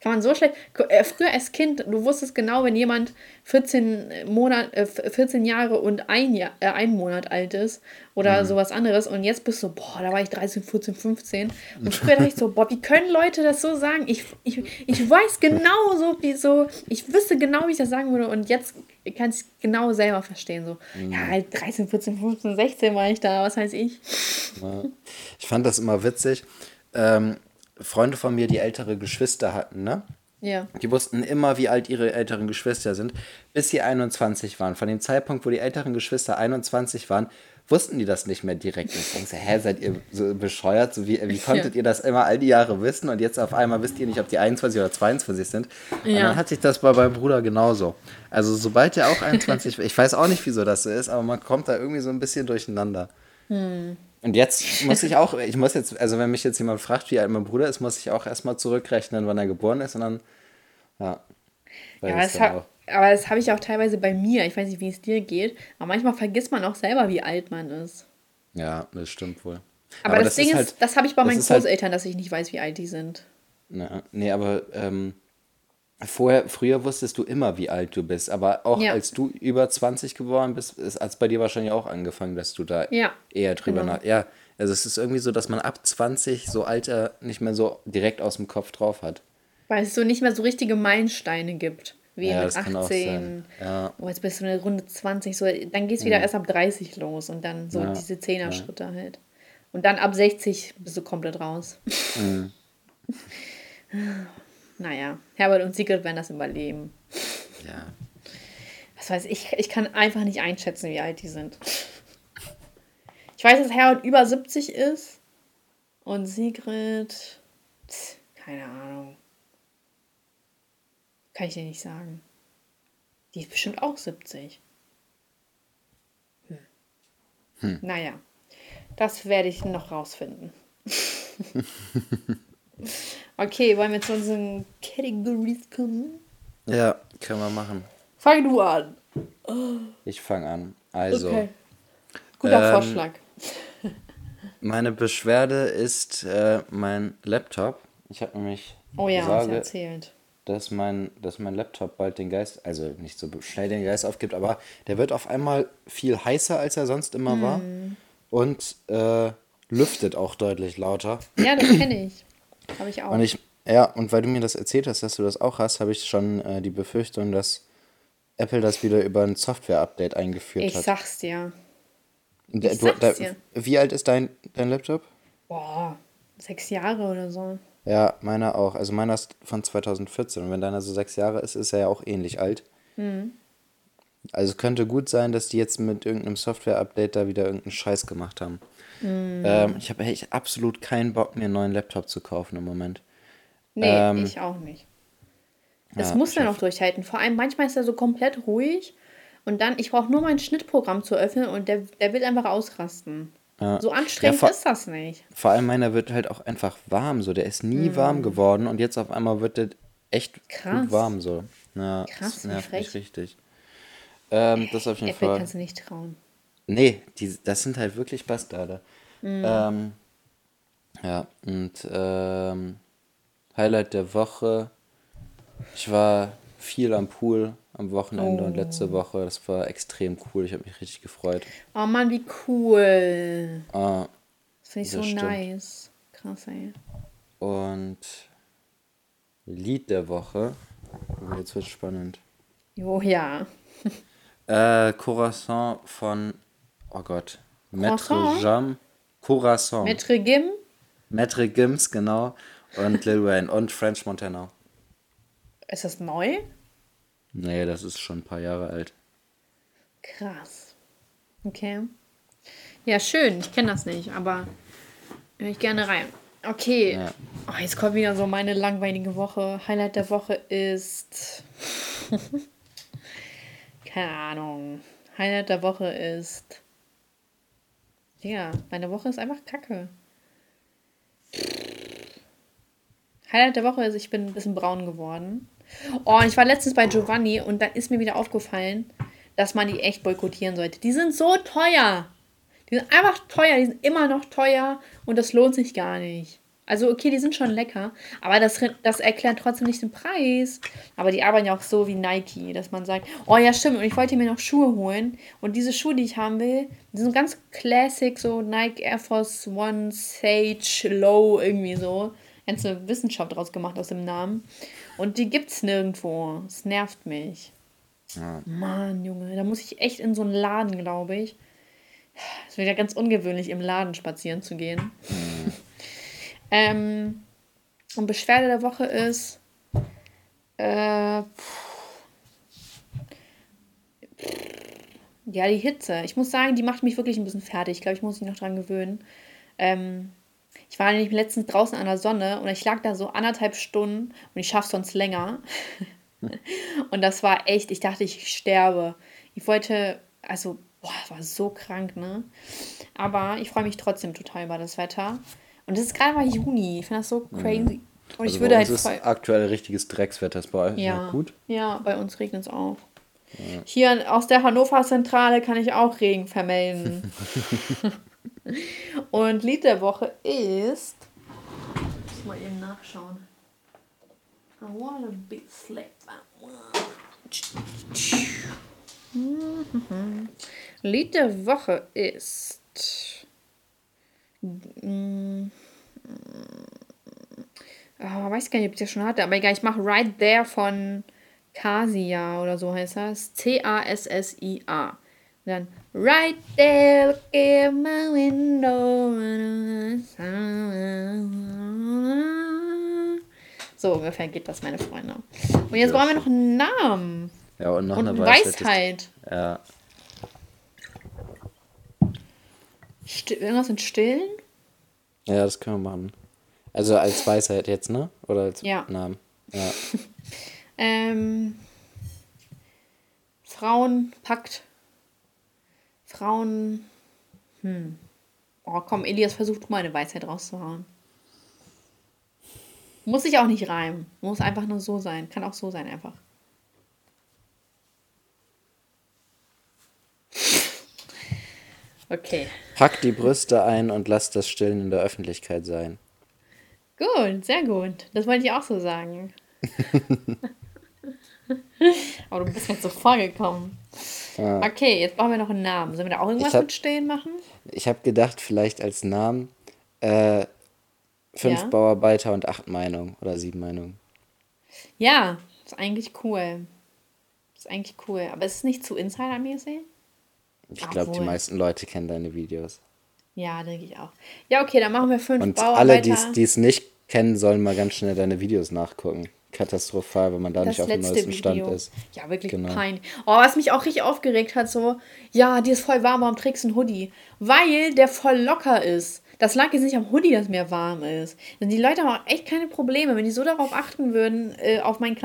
Kann man so schlecht. Äh, früher als Kind, du wusstest genau, wenn jemand 14, Monat, äh, 14 Jahre und ein, Jahr, äh, ein Monat alt ist oder sowas anderes. Und jetzt bist du, boah, da war ich 13, 14, 15. Und früher dachte ich so, boah, wie können Leute das so sagen? Ich, ich, ich weiß genau so, wie so, ich wüsste genau, wie ich das sagen würde. Und jetzt kann ich es genau selber verstehen. So, ja, halt 13, 14, 15, 16 war ich da, was weiß ich. Ja. Ich fand das immer witzig. Ähm, Freunde von mir, die ältere Geschwister hatten, ne? Ja. Die wussten immer, wie alt ihre älteren Geschwister sind, bis sie 21 waren. Von dem Zeitpunkt, wo die älteren Geschwister 21 waren, wussten die das nicht mehr direkt. Ich denke hä, seid ihr so bescheuert? So wie, wie konntet ihr das immer all die Jahre wissen und jetzt auf einmal wisst ihr nicht, ob die 21 oder 22 sind? Und Ja. dann hatte ich das bei meinem Bruder genauso. Also sobald er auch 21 ich weiß auch nicht, wieso das so ist, aber man kommt da irgendwie so ein bisschen durcheinander. Und jetzt muss ich auch, ich muss jetzt, also wenn mich jetzt jemand fragt, wie alt mein Bruder ist, muss ich auch erstmal zurückrechnen, wann er geboren ist und dann, ja. Ja, aber das, hab, aber das habe ich auch teilweise bei mir. Ich weiß nicht, wie es dir geht. Aber manchmal vergisst man auch selber, wie alt man ist. Ja, das stimmt wohl. Aber, das, Ding ist, halt- das habe ich bei das meinen halt- Großeltern, dass ich nicht weiß, wie alt die sind. Na, nee, aber ähm, vorher, früher wusstest du immer, wie alt du bist. Aber auch Ja. als du über 20 geworden bist, ist als bei dir wahrscheinlich auch angefangen, dass du da Ja, eher drüber genau. nach. Ja, also es ist irgendwie so, dass man ab 20 so Alter nicht mehr so direkt aus dem Kopf drauf hat. Weil es so nicht mehr so richtige Meilensteine gibt. Wie Ja, mit das kann auch 18. sein. Ja. Oh, jetzt bist du eine Runde 20. So, dann geht es wieder erst ab 30 los und dann so diese Zehner-Schritte halt. Und dann ab 60 bist du komplett raus. Mhm. naja, Herbert und Sigrid werden das überleben. Ja. Was weiß ich, ich kann einfach nicht einschätzen, wie alt die sind. Ich weiß, dass Herbert über 70 ist und Sigrid, keine Ahnung. Kann ich dir nicht sagen. Die ist bestimmt auch 70. Hm. Naja, das werde ich noch rausfinden. okay, wollen wir zu unseren Categories kommen? Ja, können wir machen. Fang du an. Ich fange an. Also, Okay. Guter Ähm, Vorschlag. meine Beschwerde ist äh, mein Laptop. Ich habe nämlich Oh ja, Sorge, erzählt. dass mein, dass mein Laptop bald den Geist, also nicht so schnell den Geist aufgibt, aber der wird auf einmal viel heißer, als er sonst immer war. Mhm. Und äh, lüftet auch deutlich lauter. Ja, das kenne ich. Habe ich auch. Und ich, Ja, und weil du mir das erzählt hast, dass du das auch hast, habe ich schon äh, die Befürchtung, dass Apple das wieder über ein Software-Update eingeführt Ich hat. sag's dir. Ich du, sag's da, dir. Wie alt ist dein, dein Laptop? Boah, sechs Jahre oder so. Ja, meiner auch. Also meiner ist von 2014. Und wenn deiner so sechs Jahre ist, ist er ja auch ähnlich alt. Mhm. Also es könnte gut sein, dass die jetzt mit irgendeinem Software-Update da wieder irgendeinen Scheiß gemacht haben. Mhm. Ähm, ich habe echt absolut keinen Bock, mir einen neuen Laptop zu kaufen im Moment. Nee, Ähm, ich auch nicht. Das ja, muss hab- auch durchhalten. Vor allem manchmal ist er so komplett ruhig und dann, ich brauche nur mein Schnittprogramm zu öffnen und der, der will einfach ausrasten. Ja. So anstrengend vor- ist das nicht. Vor allem meiner wird halt auch einfach warm so. Der ist nie Mhm. warm geworden und jetzt auf einmal wird der echt Krass. gut warm so. Ja, Krass, das nervt mich frech. richtig. Ähm, das auf jeden Apple Fall. kannst du nicht trauen. Nee, die, das sind halt wirklich Bastarde. Mhm. Ähm, ja, und ähm, Highlight der Woche. Ich war viel am Pool am Wochenende und Oh. letzte Woche. Das war extrem cool. Ich habe mich richtig gefreut. Oh Mann, wie cool. Ah, Das finde ich Das so stimmt. nice. Krass, ey. und Lied der Woche. Oh, Jetzt wird spannend. Jo, ja. Äh, Corazon von, oh Gott, Maître? Jam. Corazon. Metre Gim? Maître Gims, genau. Und Lil Wayne und French Montana. Ist das neu? Nee, das ist schon ein paar Jahre alt. Krass. Okay. Ja, schön. Ich kenne das nicht, aber höre ich gerne rein. Okay. Ja. Oh, jetzt kommt wieder so meine langweilige Woche. Highlight der Woche ist. Keine Ahnung. Highlight der Woche ist. Ja, meine Woche ist einfach kacke. Highlight der Woche ist, ich bin ein bisschen braun geworden. Oh, und ich war letztens bei Giovanni und dann ist mir wieder aufgefallen, dass man die echt boykottieren sollte. Die sind so teuer. Die sind einfach teuer, die sind immer noch teuer und das lohnt sich gar nicht. Also okay, die sind schon lecker, aber das, das erklärt trotzdem nicht den Preis. Aber die arbeiten ja auch so wie Nike, dass man sagt, oh ja stimmt, und ich wollte mir noch Schuhe holen und diese Schuhe, die ich haben will, die sind ganz classic, so Nike Air Force One Sage Low irgendwie so. Ganze Wissenschaft draus gemacht aus dem Namen. Und die gibt's nirgendwo. Es nervt mich. Ja. Mann, Junge, da muss ich echt in so einen Laden, glaube ich. Es wird ja ganz ungewöhnlich, im Laden spazieren zu gehen. Ähm, und Beschwerde der Woche ist. Äh, ja, die Hitze. Ich muss sagen, die macht mich wirklich ein bisschen fertig. Ich glaube, ich muss mich noch dran gewöhnen. Ähm, ich war nämlich letztens draußen an der Sonne und ich lag da so anderthalb Stunden und ich schaffe sonst länger. und das war echt, ich dachte, ich sterbe. Ich wollte, also, boah, war so krank, ne? Aber ich freue mich trotzdem total über das Wetter. Und es ist gerade mal Juni. Ich finde das so crazy. Und Also ich würde bei halt uns voll. ist aktuell richtiges Dreckswetter. Ist bei euch Ja, gut? ja, bei uns regnet es auch. Hier aus der Hannover Zentrale kann ich auch Regen vermelden. Und Lied der Woche ist. Ich muss mal eben nachschauen. I wanna be slipper. Lied der Woche ist. Ah, weiß gar nicht, ob ich das schon hatte, aber egal, ich mache Right There von Casia oder so heißt das. C-A-S-S-I-A. Dann Right There, look in my window. So ungefähr geht das, meine Freunde. Und jetzt brauchen wir noch einen Namen Ja, und noch und eine Weisheit. Weisheit. Ja, Sti- Irgendwas mit Stillen? ja, das können wir machen. Also als Weisheit jetzt, ne? Oder als Ja. Namen. Ja. Ähm, Frauenpakt. Frauen. Hm. Oh, komm, Elias, versuch du mal eine Weisheit rauszuhauen. Muss sich auch nicht reimen. Muss einfach nur so sein. Kann auch so sein, einfach. Okay. Pack die Brüste ein und lass das Stillen in der Öffentlichkeit sein. Gut, sehr gut. Das wollte ich auch so sagen. Aber du bist jetzt so vorgekommen. Okay, jetzt brauchen wir noch einen Namen. Sollen wir da auch irgendwas hab- mit Stillen machen? Ich habe gedacht, vielleicht als Namen äh, Fünf Ja. Bauarbeiter und acht Meinungen oder sieben Meinungen. Ja, ist eigentlich cool. Ist eigentlich cool. Aber ist es nicht zu insidermäßig? Ich glaube, die meisten Leute kennen deine Videos. Ja, denke ich auch. Ja, okay, dann machen wir fünf Und Bauarbeiter. alle, die die es nicht kennen, sollen mal ganz schnell deine Videos nachgucken. Katastrophal, wenn man da das nicht auf dem neuesten Video. Stand ist. Ja, wirklich Genau. peinlich. Oh, was mich auch richtig aufgeregt hat, so, ja, dir ist voll warm, warum trägst du einen Hoodie? Weil der voll locker ist. Das lag jetzt nicht am Hoodie, dass mir warm ist. Denn die Leute haben auch echt keine Probleme. Wenn die so darauf achten würden, äh, auf meinen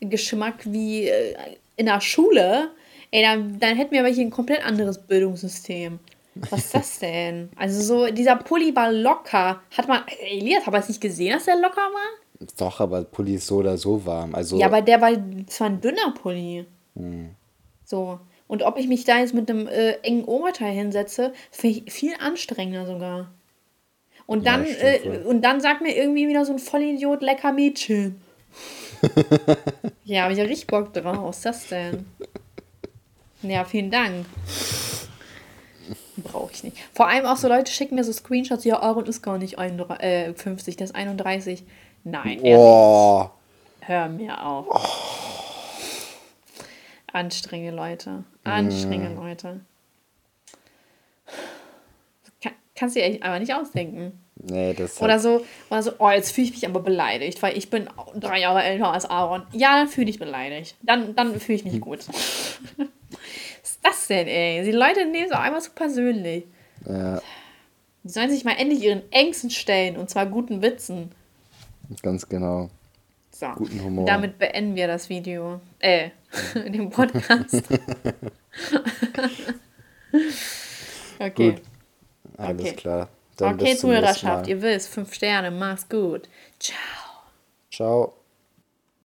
Klamottengeschmack wie äh, in der Schule, ey, dann, dann hätten wir aber hier ein komplett anderes Bildungssystem. Was ist das denn? Also so, dieser Pulli war locker. Hat man, ey, Elias, aber hast du nicht gesehen, dass der locker war? Doch, aber Pulli ist so oder so warm. Also Ja, aber der war zwar ein dünner Pulli. Hm. So. Und ob ich mich da jetzt mit einem äh, engen Oberteil hinsetze, finde ich viel anstrengender sogar. Und Ja, dann, stimmt äh, und dann sagt mir irgendwie wieder so ein Vollidiot, lecker Mädchen. ja, habe ich ja richtig Bock drauf. Was ist das denn? Ja, vielen Dank. Brauche ich nicht. Vor allem auch so Leute schicken mir so Screenshots, ja, Aaron ist gar nicht 31, äh, 50, das ist 31. Nein. Boah. Hör mir auf. Anstrengende Leute. Anstrengende Leute. Kann, kannst du dir einfach nicht ausdenken. Nee, das Oder hat, so, oder so, oh, jetzt fühle ich mich aber beleidigt, weil ich bin drei Jahre älter als Aaron. Ja, dann fühle ich beleidigt. Dann, dann fühle ich mich gut. Was ist das denn, ey? Die Leute nehmen es auch einmal so persönlich. ja, Die sollen sich mal endlich ihren Ängsten stellen und zwar guten Witzen. ganz genau. So. Guten Humor. Und damit beenden wir das Video. Äh, den Podcast. okay. Gut. Alles Okay. klar. Dann Okay, Zuhörerschaft, ihr wisst, fünf Sterne, mach's gut. Ciao. Ciao.